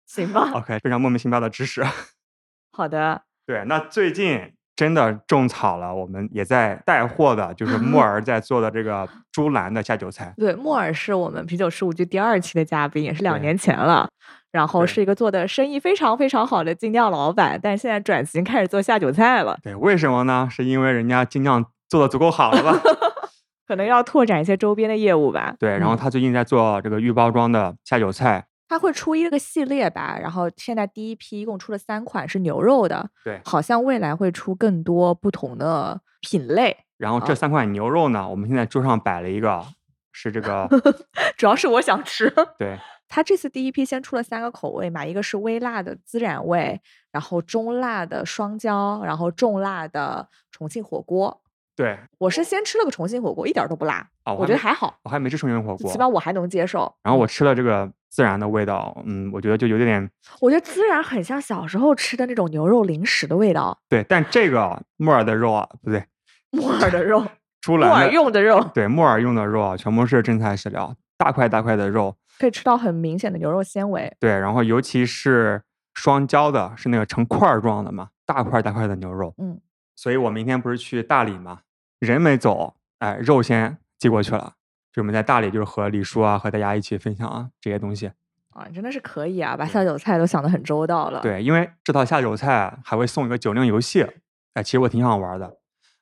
行吧，OK，非常莫名其妙的知识。好的。对，那最近真的种草了，我们也在带货的，就是 木耳在做的这个猪栏的下酒菜。对，木耳是我们啤酒十五局第二期的嘉宾，也是两年前了。然后是一个做的生意非常非常好的精酿老板，但是现在转型开始做下酒菜了，对，为什么呢？是因为人家精酿做的足够好了吧？可能要拓展一些周边的业务吧。对，然后嗯他最近在做这个预包装的下酒菜。他会出一个系列吧，然后现在第一批一共出了三款是牛肉的，对，好像未来会出更多不同的品类。然后这哦三款牛肉呢，我们现在桌上摆了一个，是这个 主要是我想吃。对 他这次第一批先出了三个口味嘛，一个是微辣的孜然味，然后中辣的双椒，然后重辣的重庆火锅。对我是先吃了个重庆火锅，一点儿都不辣，啊，我觉得还好，我还没吃重庆火锅起，码我还能接受。然后我吃了这个孜然的味道，嗯，我觉得就有点我觉得孜然很像小时候吃的那种牛肉零食的味道，对，但这个木耳的肉啊，不对，木耳的肉，出来木耳用的肉，对木耳用的肉啊，全部是真材实料，大块大块的肉，可以吃到很明显的牛肉纤维。对，然后尤其是双椒的，是那个成块儿状的嘛，大块大块的牛肉，嗯，所以我明天不是去大理嘛，人没走，哎，肉先寄过去了。就我们在大理，就是和李叔啊，和大家一起分享啊这些东西。啊，真的是可以啊，把下酒菜都想得很周到了。，对，因为这套下酒菜还会送一个酒令游戏，哎，其实我挺想玩的。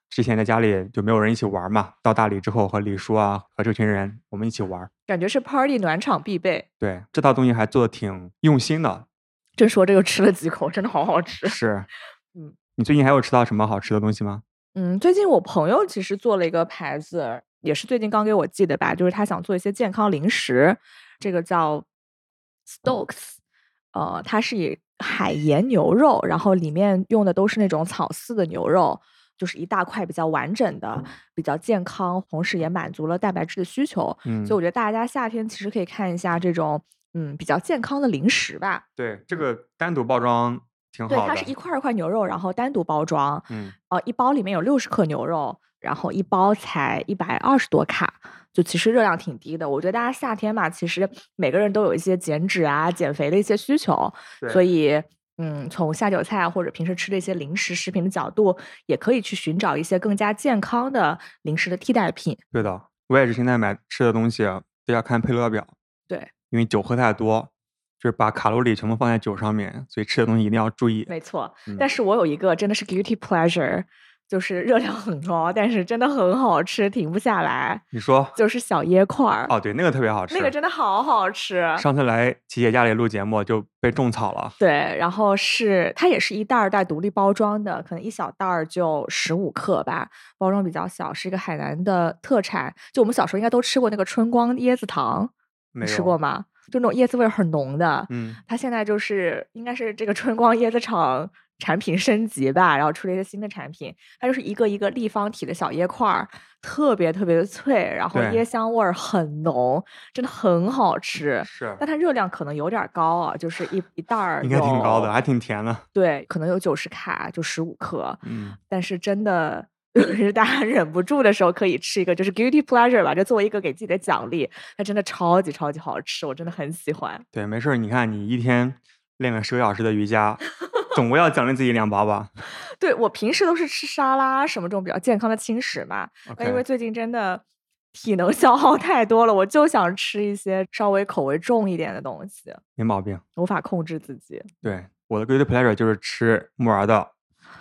之前在家里就没有人一起玩嘛，到大理之后和李叔啊和这群人我们一起玩。感觉是 party 暖场必备。对，这套东西还做的挺用心的。真说这个吃了几口，真的好好吃。是，嗯你最近还有吃到什么好吃的东西吗？嗯，最近我朋友其实做了一个牌子，也是最近刚给我寄的吧，就是他想做一些健康零食，这个叫 Stokes，呃，它是以海盐牛肉，然后里面用的都是那种草饲的牛肉，就是一大块比较完整的，比较健康，同时也满足了蛋白质的需求。嗯所以我觉得大家夏天其实可以看一下这种嗯比较健康的零食吧。对，这个单独包装挺，好的。它是一块儿一块牛肉，然后单独包装。嗯，呃，一包里面有六十克牛肉，然后一包才一百二十多卡，就其实热量挺低的。我觉得大家夏天嘛，其实每个人都有一些减脂啊、减肥的一些需求，所以嗯，从下酒菜或者平时吃的一些零食食品的角度，也可以去寻找一些更加健康的零食的替代品。对的，我也是现在买吃的东西都要看配料表，对，因为酒喝太多，就是把卡路里全部放在酒上面，所以吃的东西一定要注意。没错。嗯但是我有一个真的是 guilty pleasure，就是热量很高，但是真的很好吃，停不下来，你说？就是小椰块儿。哦，对，那个特别好吃。那个真的好好吃。上次来琪姐家里录节目就被种草了。对，然后是它也是一袋儿袋独立包装的，可能一小袋儿就十五克吧，包装比较小，是一个海南的特产。就我们小时候应该都吃过那个春光椰子糖，你吃过？吗？就那种椰子味儿很浓的。嗯，它现在就是应该是这个春光椰子厂产品升级吧，然后出了一个新的产品，它就是一个一个立方体的小椰块儿，特别特别的脆，然后椰香味儿很浓，真的很好吃。是但它热量可能有点儿高啊，就是一 一袋儿应该挺高的，还挺甜的。对，可能有九十卡，就十五克，嗯，但是真的。就是大家忍不住的时候可以吃一个，就是 guilty pleasure 吧，就作为一个给自己的奖励，它真的超级超级好吃，我真的很喜欢。对，没事儿。你看，你一天练了十个小时的瑜伽，总归要奖励自己两包吧对我平时都是吃沙拉什么这种比较健康的轻食嘛，但因为最近真的体能 消耗太多了，我就想吃一些稍微口味重一点的东西，没毛病。无法控制自己。对，我的 Great pleasure 就是吃木耳的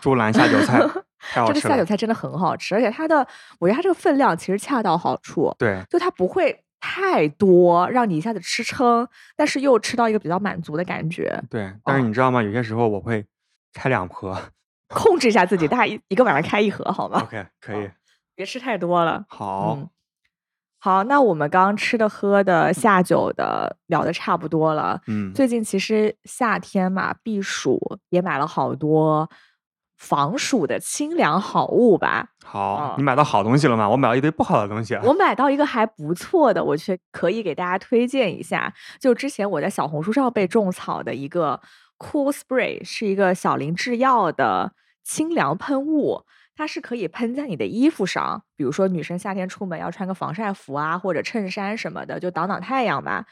猪栏下酒菜，这个。下酒菜真的很好吃，而且它的，我觉得它这个分量其实恰到好处，对，就它不会太多，让你一下子吃撑，但是又吃到一个比较满足的感觉。对，但是哦你知道吗？有些时候我会开两盒。控制一下自己，大家一一个晚上开一盒好吗？OK，可以。别吃太多了。好，嗯，好，那我们刚刚吃的、喝的、下酒的聊的差不多了。嗯，最近其实夏天嘛，避暑也买了好多防暑的清凉好物吧。好，嗯你买到好东西了吗？我买到一堆不好的东西。我买到一个还不错的，我却可以给大家推荐一下。就之前我在小红书上被种草的一个 Cool Spray，是一个小林制药的清凉喷雾。它是可以喷在你的衣服上，比如说女生夏天出门要穿个防晒服啊，或者衬衫什么的，就挡挡太阳嘛。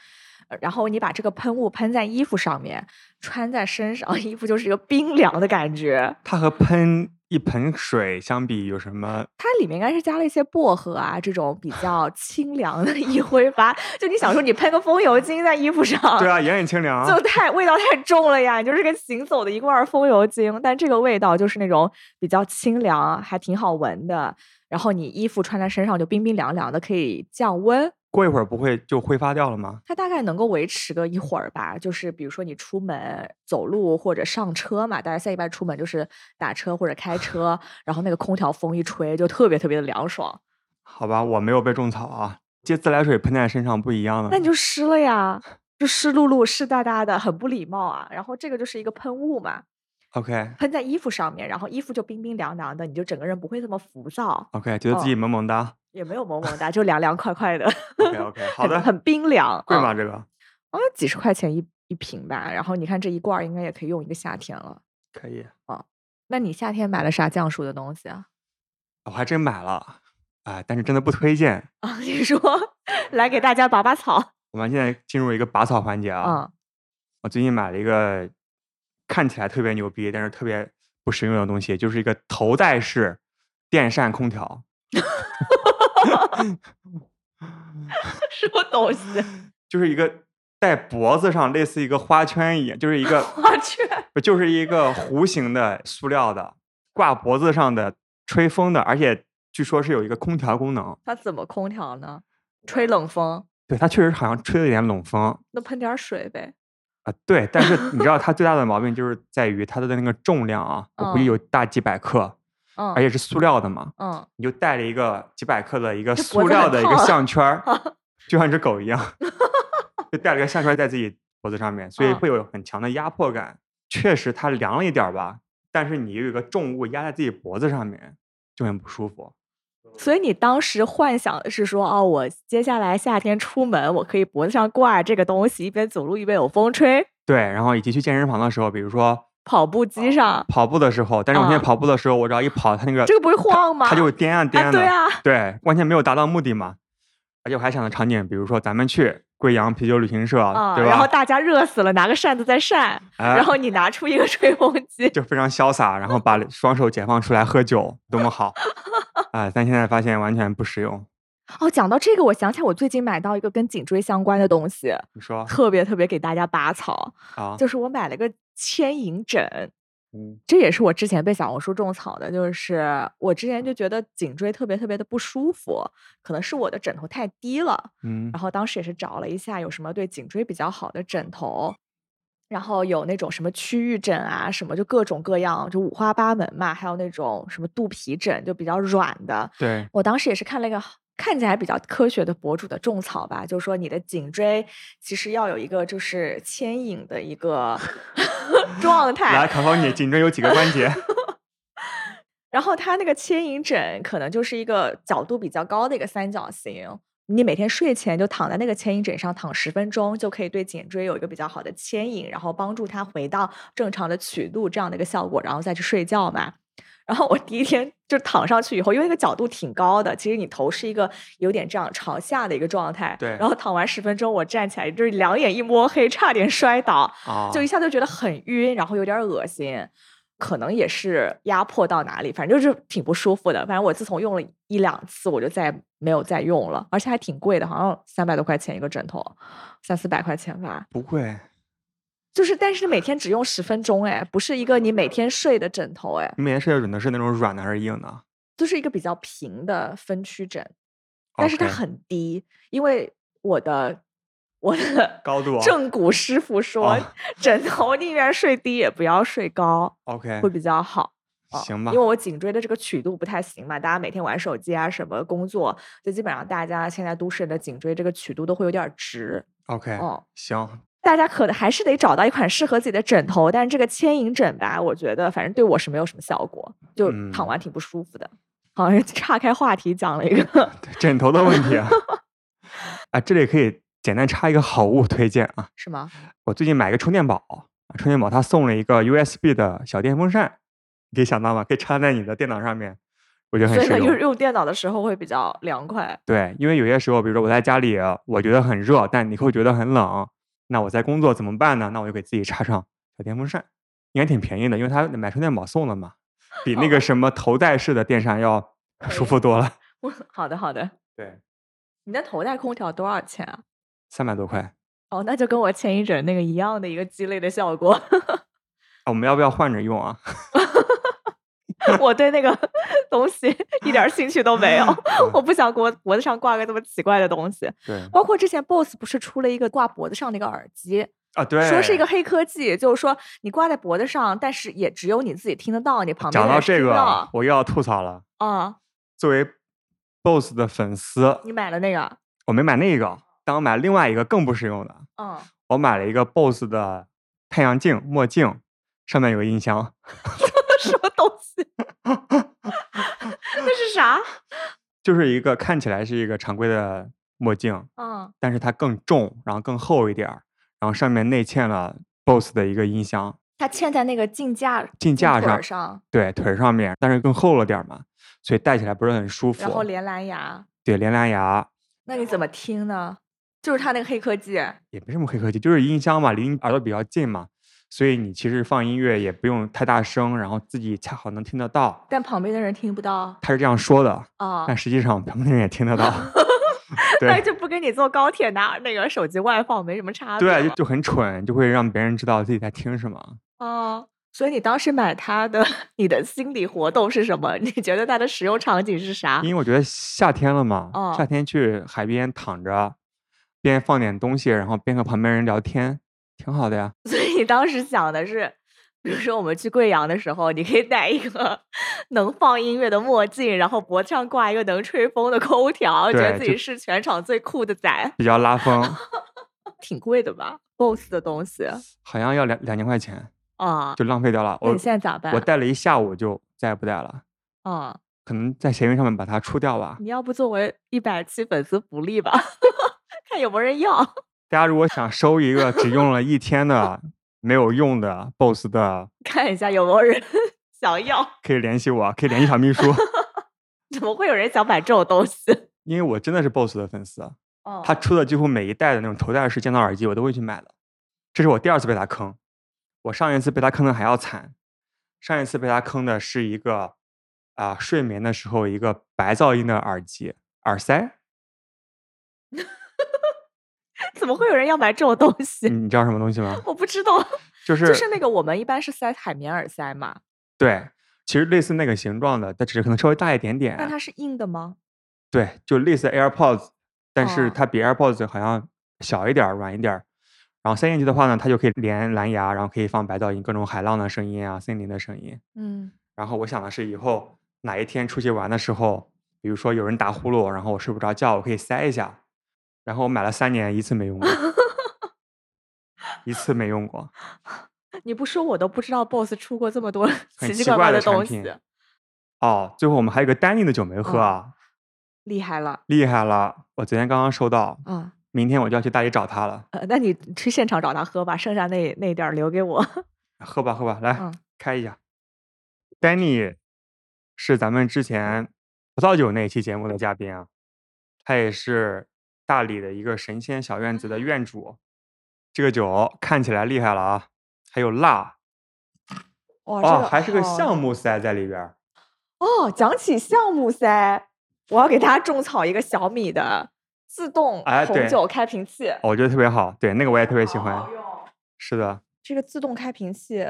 呃然后你把这个喷雾喷在衣服上面，穿在身上，衣服就是一个冰凉的感觉。它和喷一盆水相比有什么？它里面应该是加了一些薄荷啊，这种比较清凉的一挥发。就你想说，你喷个风油精在衣服上，对啊，也很清 凉。就太味道太重了呀，你就是个行走的一罐儿风油精。但这个味道就是那种比较清凉，还挺好闻的。然后你衣服穿在身上就冰冰凉凉的，可以降温。过一会儿不会就挥发掉了吗？它大概能够维持个一会儿吧，就是比如说你出门走路或者上车嘛，大家现在一般出门就是打车或者开 车，然后那个空调风一吹就特别特别的凉爽，好吧，我没有被种草啊。接自来水喷在身上不一样的。那你就 湿了呀，就湿漉漉、湿哒哒的，很不礼貌啊。然后这个就是一个喷雾嘛，OK 喷在衣服上面，然后衣服就冰冰凉凉的，你就整个人不会这么浮躁，OK，觉得哦自己萌萌哒。也没有萌萌哒，就凉凉快快的 OK OK，好的。很很冰凉，嗯贵吗？这个啊，几十块钱一一瓶吧。然后你看这一罐儿应该也可以用一个夏天了。可以。啊那你夏天买了啥降暑的东西啊？我还真买了，哎，但是真的不推荐。啊，你说 来给大家拔拔草我们现在进入一个拔草环节啊。啊？我最近买了一个看起来特别牛逼，但是特别不实用的东西，就是一个头戴式电扇空调。什么东西？就是一个戴脖子上类似一个花圈一样，就是一个 花圈？不就是一个弧形的塑料的挂脖子上的吹风的，而且据说是有一个空调功能。它怎么空调呢？吹冷风？对，它确实好像吹了一点冷风。那喷点水呗。啊，对，但是你知道 它最大的毛病就是在于它的那个重量啊，我估计嗯有大几百克，嗯而且是塑料的嘛，嗯，你就带了一个几百克的一个塑料的一个项圈儿，就像只狗一样，就带了个项圈在自己脖子上面，所以嗯会有很强的压迫感。确实它凉了一点儿吧，但是你有一个重物压在自己脖子上面，就很不舒服。所以你当时幻想的是说，哦，我接下来夏天出门，我可以脖子上挂这个东西，一边走路一边有风吹。对，然后以及去健身房的时候，比如说跑步机上，跑步的时候，但是我现在啊跑步的时候，我只要一跑，它那个这个不会晃吗？它就会颠啊颠的，啊对啊，对，完全没有达到目的嘛。而且我还想的场景，比如说咱们去贵阳啤酒旅行社，啊，对吧？然后大家热死了，拿个扇子在扇，哎然后你拿出一个吹风机，就非常潇洒，然后把 双手解放出来喝酒，多么好！啊、但现在发现完全不实用。哦，讲到这个，我想起来我最近买到一个跟颈椎相关的东西，你说特别特别给大家拔草，啊？就是我买了个牵引枕。嗯这也是我之前被小红书种草的，就是我之前就觉得颈椎特别特别的不舒服，可能是我的枕头太低了。嗯然后当时也是找了一下有什么对颈椎比较好的枕头，然后有那种什么区域枕啊，什么就各种各样，就五花八门嘛，还有那种什么肚皮枕，就比较软的。对，我当时也是看了一个看起来比较科学的博主的种草吧，就说你的颈椎其实要有一个就是牵引的一个 状态，来考考你，颈椎有几个关节？然后它那个牵引枕可能就是一个角度比较高的一个三角形，你每天睡前就躺在那个牵引枕上躺十分钟，就可以对颈椎有一个比较好的牵引，然后帮助它回到正常的曲度这样的一个效果，然后再去睡觉嘛。然后我第一天就躺上去以后，因为那个角度挺高的，其实你头是一个有点这样朝下的一个状态。对然后躺完十分钟，我站起来就是两眼一摸黑，差点摔倒。啊，就一下就觉得很晕，然后有点恶心，可能也是压迫到哪里，反正就是挺不舒服的。反正我自从用了一两次，我就再也没有再用了，而且还挺贵的，好像三百多块钱一个枕头，三四百块钱吧。不会，就是，但是每天只用十分钟，哎，不是一个你每天睡的枕头，哎，你每天睡的枕头是那种软的还是硬的？就是一个比较平的分区枕，但是它很低，因为我的我的高度 啊正骨师傅说，哦枕头宁愿睡低也不要睡高。OK，会比较好。啊行吧因为我颈椎的这个曲度不太行嘛，大家每天玩手机啊什么工作，就基本上大家现在都市人的颈椎这个曲度都会有点儿直。OK，哦，行，大家可能还是得找到一款适合自己的枕头，但是这个牵引枕吧，我觉得反正对我是没有什么效果，就躺嗯完挺不舒服的。好像岔开话题讲了一个 枕头的问题啊。啊，这里可以简单插一个好物推荐啊。是吗？我最近买一个充电宝，啊充电宝它送了一个 USB 的小电风扇，你可以想到吗？可以插在你的电脑上面，我觉得很实用。用用电脑的时候会比较凉快。对，因为有些时候，比如说我在家里，我觉得很热，但你会觉得很冷，那我在工作怎么办呢？那我就给自己插上小电风扇，应该挺便宜的，因为它买充电宝送的嘛，比那个什么头戴式的电扇要舒服多了。好的，好的。对，你的头戴空调多少钱啊？三百多块。哦，那就跟我前一阵那个一样的一个鸡肋的效果。啊我们要不要换着用啊？我对那个 东西一点兴趣都没有，嗯我不想脖脖子上挂个这么奇怪的东西。对包括之前 BOSS 不是出了一个挂脖子上那个耳机，啊，对，说是一个黑科技，就是说你挂在脖子上，但是也只有你自己听得到，你旁边讲到的人是听不这个，我又要吐槽了。啊。作为 BOSS 的粉丝，你买了那个，我没买那个，但我买了另外一个更不实用的。嗯，我买了一个 BOSS 的太阳镜墨镜，上面有个音箱，西？那是啥？就是一个看起来是一个常规的墨镜，嗯，但是它更重，然后更厚一点儿，然后上面内嵌了 BOSS 的一个音箱，它嵌在那个镜架镜架上上，对腿上面，但是更厚了点儿嘛，所以戴起来不是很舒服。然后连蓝牙。对连蓝牙那你怎么听呢？就是它那个黑科技。也没什么黑科技，就是音箱嘛，离你耳朵比较近嘛，所以你其实放音乐也不用太大声，然后自己恰好能听得到。但旁边的人听不到他是这样说的，啊，但实际上旁边的人也听得到。那对就不跟你坐高铁拿那个手机外放没什么差别对，就就很蠢，就会让别人知道自己在听什么。哦。所以你当时买它的，你的心理活动是什么？你觉得它的使用场景是啥？因为我觉得夏天了嘛，哦夏天去海边躺着，边放点东西，然后边和旁边人聊天，挺好的呀。所以你当时想的是，比如说我们去贵阳的时候，你可以戴一个能放音乐的墨镜，然后脖子上挂一个能吹风的空调，觉得自己是全场最酷的仔，比较拉风，挺贵的吧？BOSS 的东西好像要两两千块钱，啊，就浪费掉了。我现在咋办？我戴了一下午就再也不戴了，啊，可能在闲鱼上面把它出掉吧。你要不作为一百期粉丝福利吧，看有没有人要。大家如果想收一个只用了一天的没有用的 BOSS 的，看一下有没有人 想要。可以联系我，可以联系小秘书，怎么会有人想买这种东西？因为我真的是 BOSS 的粉丝。哦他出的几乎每一代的那种头戴式降噪耳机，我都会去买的。这是我第二次被他坑，我上一次被他坑的还要惨。上一次被他坑的是一个啊、睡眠的时候一个白噪音的耳机耳塞，怎么会有人要买这种东西？你你知道什么东西吗？我不知道，就是就是那个我们一般是塞海绵耳塞嘛，对，其实类似那个形状的，但只是可能稍微大一点点。但它是硬的吗？对，就类似 AirPods，但是哦它比 AirPods 好像小一点儿、软一点儿。然后塞进去的话呢，它就可以连蓝牙，然后可以放白噪音，各种海浪的声音啊、森林的声音。嗯，然后我想的是，以后哪一天出去玩的时候，比如说有人打呼噜，然后我睡不着觉，我可以塞一下。然后我买了三年，一次没用过，一次没用过。你不说我都不知道 BOSS 出过这么多 很奇奇怪怪的的东西，哦，最后我们还有个丹尼的酒没喝嗯啊，厉害了厉害了！我昨天刚刚收到，啊！明天我就要去大理找他了。呃，那你去现场找他喝吧，剩下那那点儿留给我。喝吧，喝吧，来、嗯开一下。Danny 是咱们之前葡萄酒那期节目的嘉宾啊，他也是大理的一个神仙小院子的院主。这个酒看起来厉害了啊，还有辣哇，哦，还是个橡木塞在里边儿。哦。讲起橡木塞，我要给大家种草一个小米的自动红酒开瓶器，我觉得特别好，对那个我也特别喜欢。好好用是的，这个自动开瓶器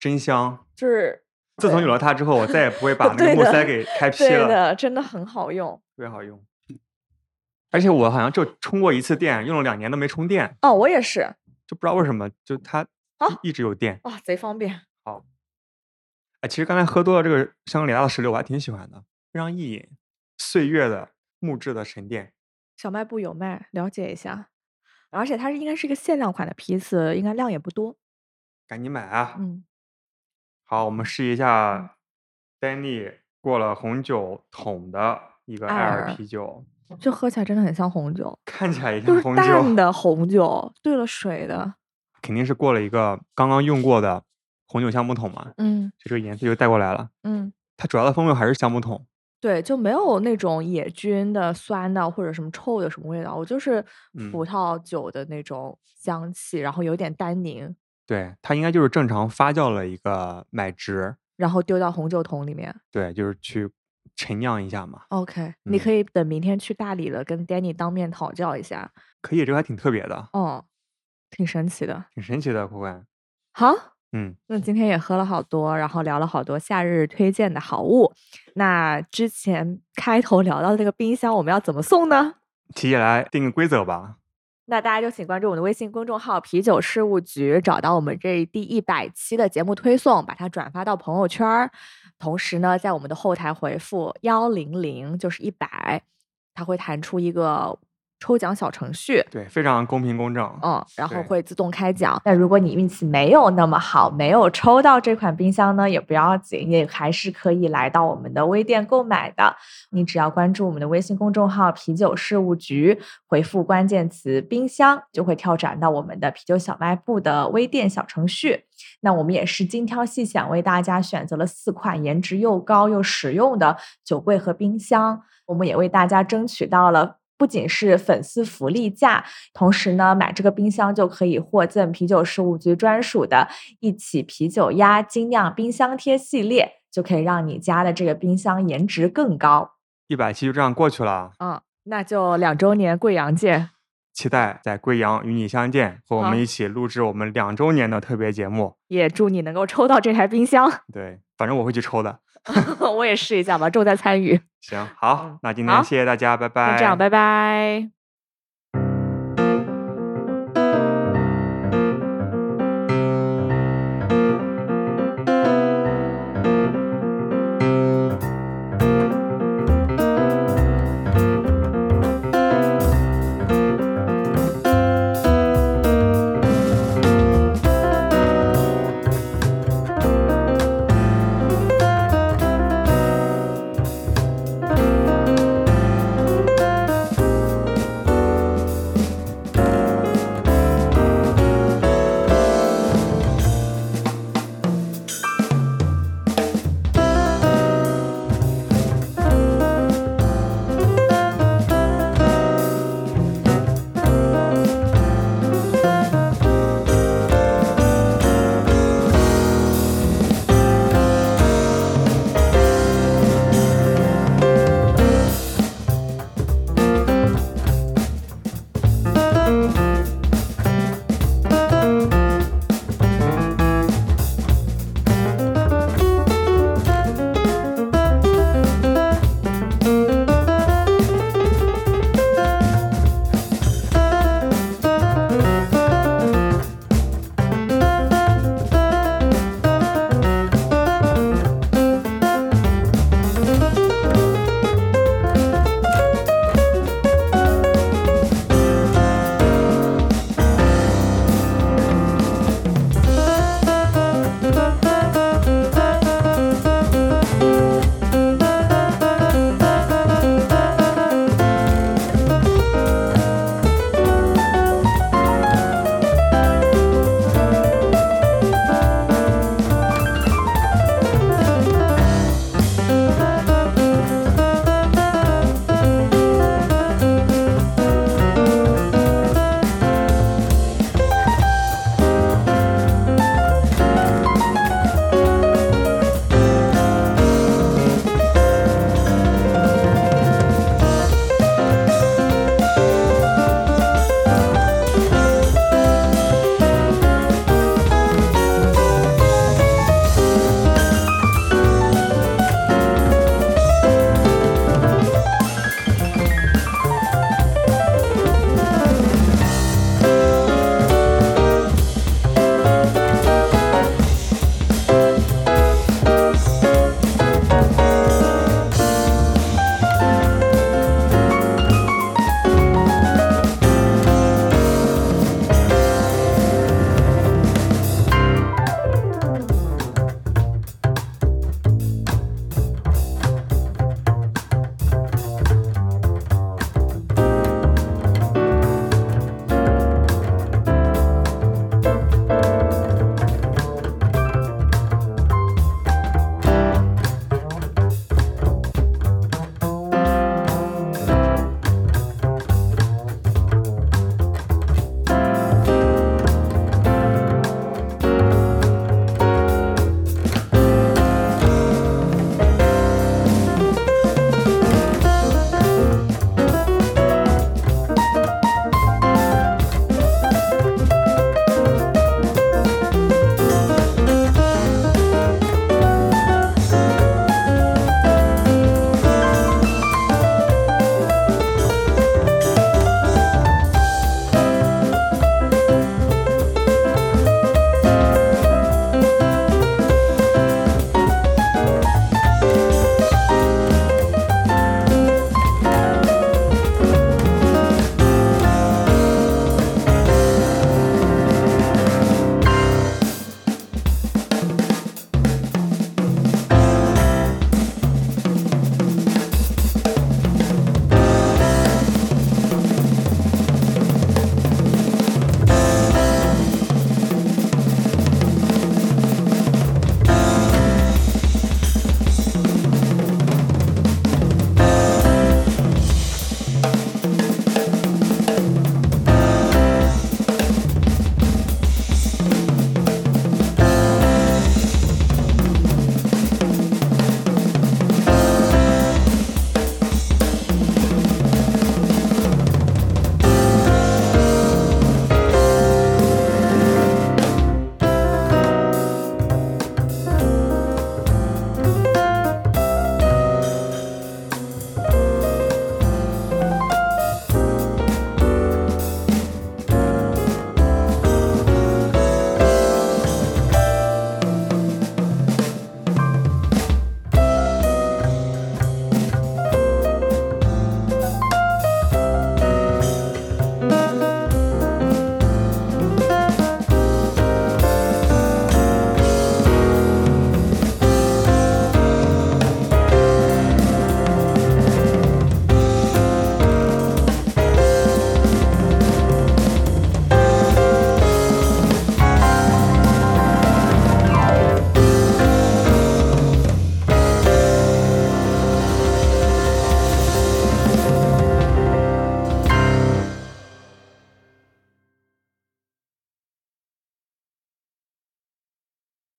真香。就是自从有了它之后，我再也不会 把那个木塞给开劈了，对的，真的很好用。特别好用。而且我好像就充过一次电，用了两年都没充电，哦，我也是就不知道为什么，就它啊一一直有电。哇，贼方便。好哎，其实刚才喝多了这个香格里拉的石榴，我还挺喜欢的，非常意饮，岁月的木质的沉淀。小卖部有卖，了解一下。而且它是应该是一个限量款的批次，应该量也不多。赶紧买啊！嗯，好，我们试一下 Danny 过了红酒桶的一个艾艾尔尔啤酒，这喝起来真的很像红酒，看起来也像红酒，淡的红酒兑了水的。肯定是过了一个刚刚用过的红酒橡木桶嘛，嗯就这个颜色就带过来了。嗯，它主要的风味还是橡木桶，对，就没有那种野菌的酸的或者什么臭的什么味道，我就是嗯葡萄酒的那种香气，然后有点单宁，对，它应该就是正常发酵了一个麦汁，然后丢到红酒桶里面。对，就是去陈酿一下嘛。OK，、你嗯可以等明天去大理了，跟 Danny 当面讨教一下。可以，这个还挺特别的，哦，挺神奇的。挺神奇的，酷酷。好，嗯，那今天也喝了好多，然后聊了好多夏日推荐的好物。那之前开头聊到的这个冰箱，我们要怎么送呢？提起来定个规则吧。那大家就请关注我的微信公众号“啤酒事务局”，找到我们这第一百期的节目推送，把它转发到朋友圈儿。同时呢，在我们的后台回复幺零零，就是一百，它会弹出一个抽奖小程序。对，非常公平公正。嗯，然后会自动开奖。那如果你运气没有那么好，没有抽到这款冰箱呢，也不要紧，也还是可以来到我们的微店购买的。你只要关注我们的微信公众号“啤酒事务局”，回复关键词“冰箱”，就会跳转到我们的啤酒小卖部的微店小程序。那我们也是精挑细选，为大家选择了四款颜值又高又实用的酒柜和冰箱。我们也为大家争取到了。不仅是粉丝福利价，同时呢，买这个冰箱就可以获赠啤酒事务局专属的一起啤酒鸭精酿冰箱贴系列，就可以让你家的这个冰箱颜值更高。一百期就这样过去了，嗯，那就两周年贵阳见。期待在贵阳与你相见，和我们一起录制我们两周年的特别节目。也祝你能够抽到这台冰箱，对，反正我会去抽的。我也试一下吧，重在参与。行，好嗯，那今天谢谢大家，拜拜。就这样，拜拜。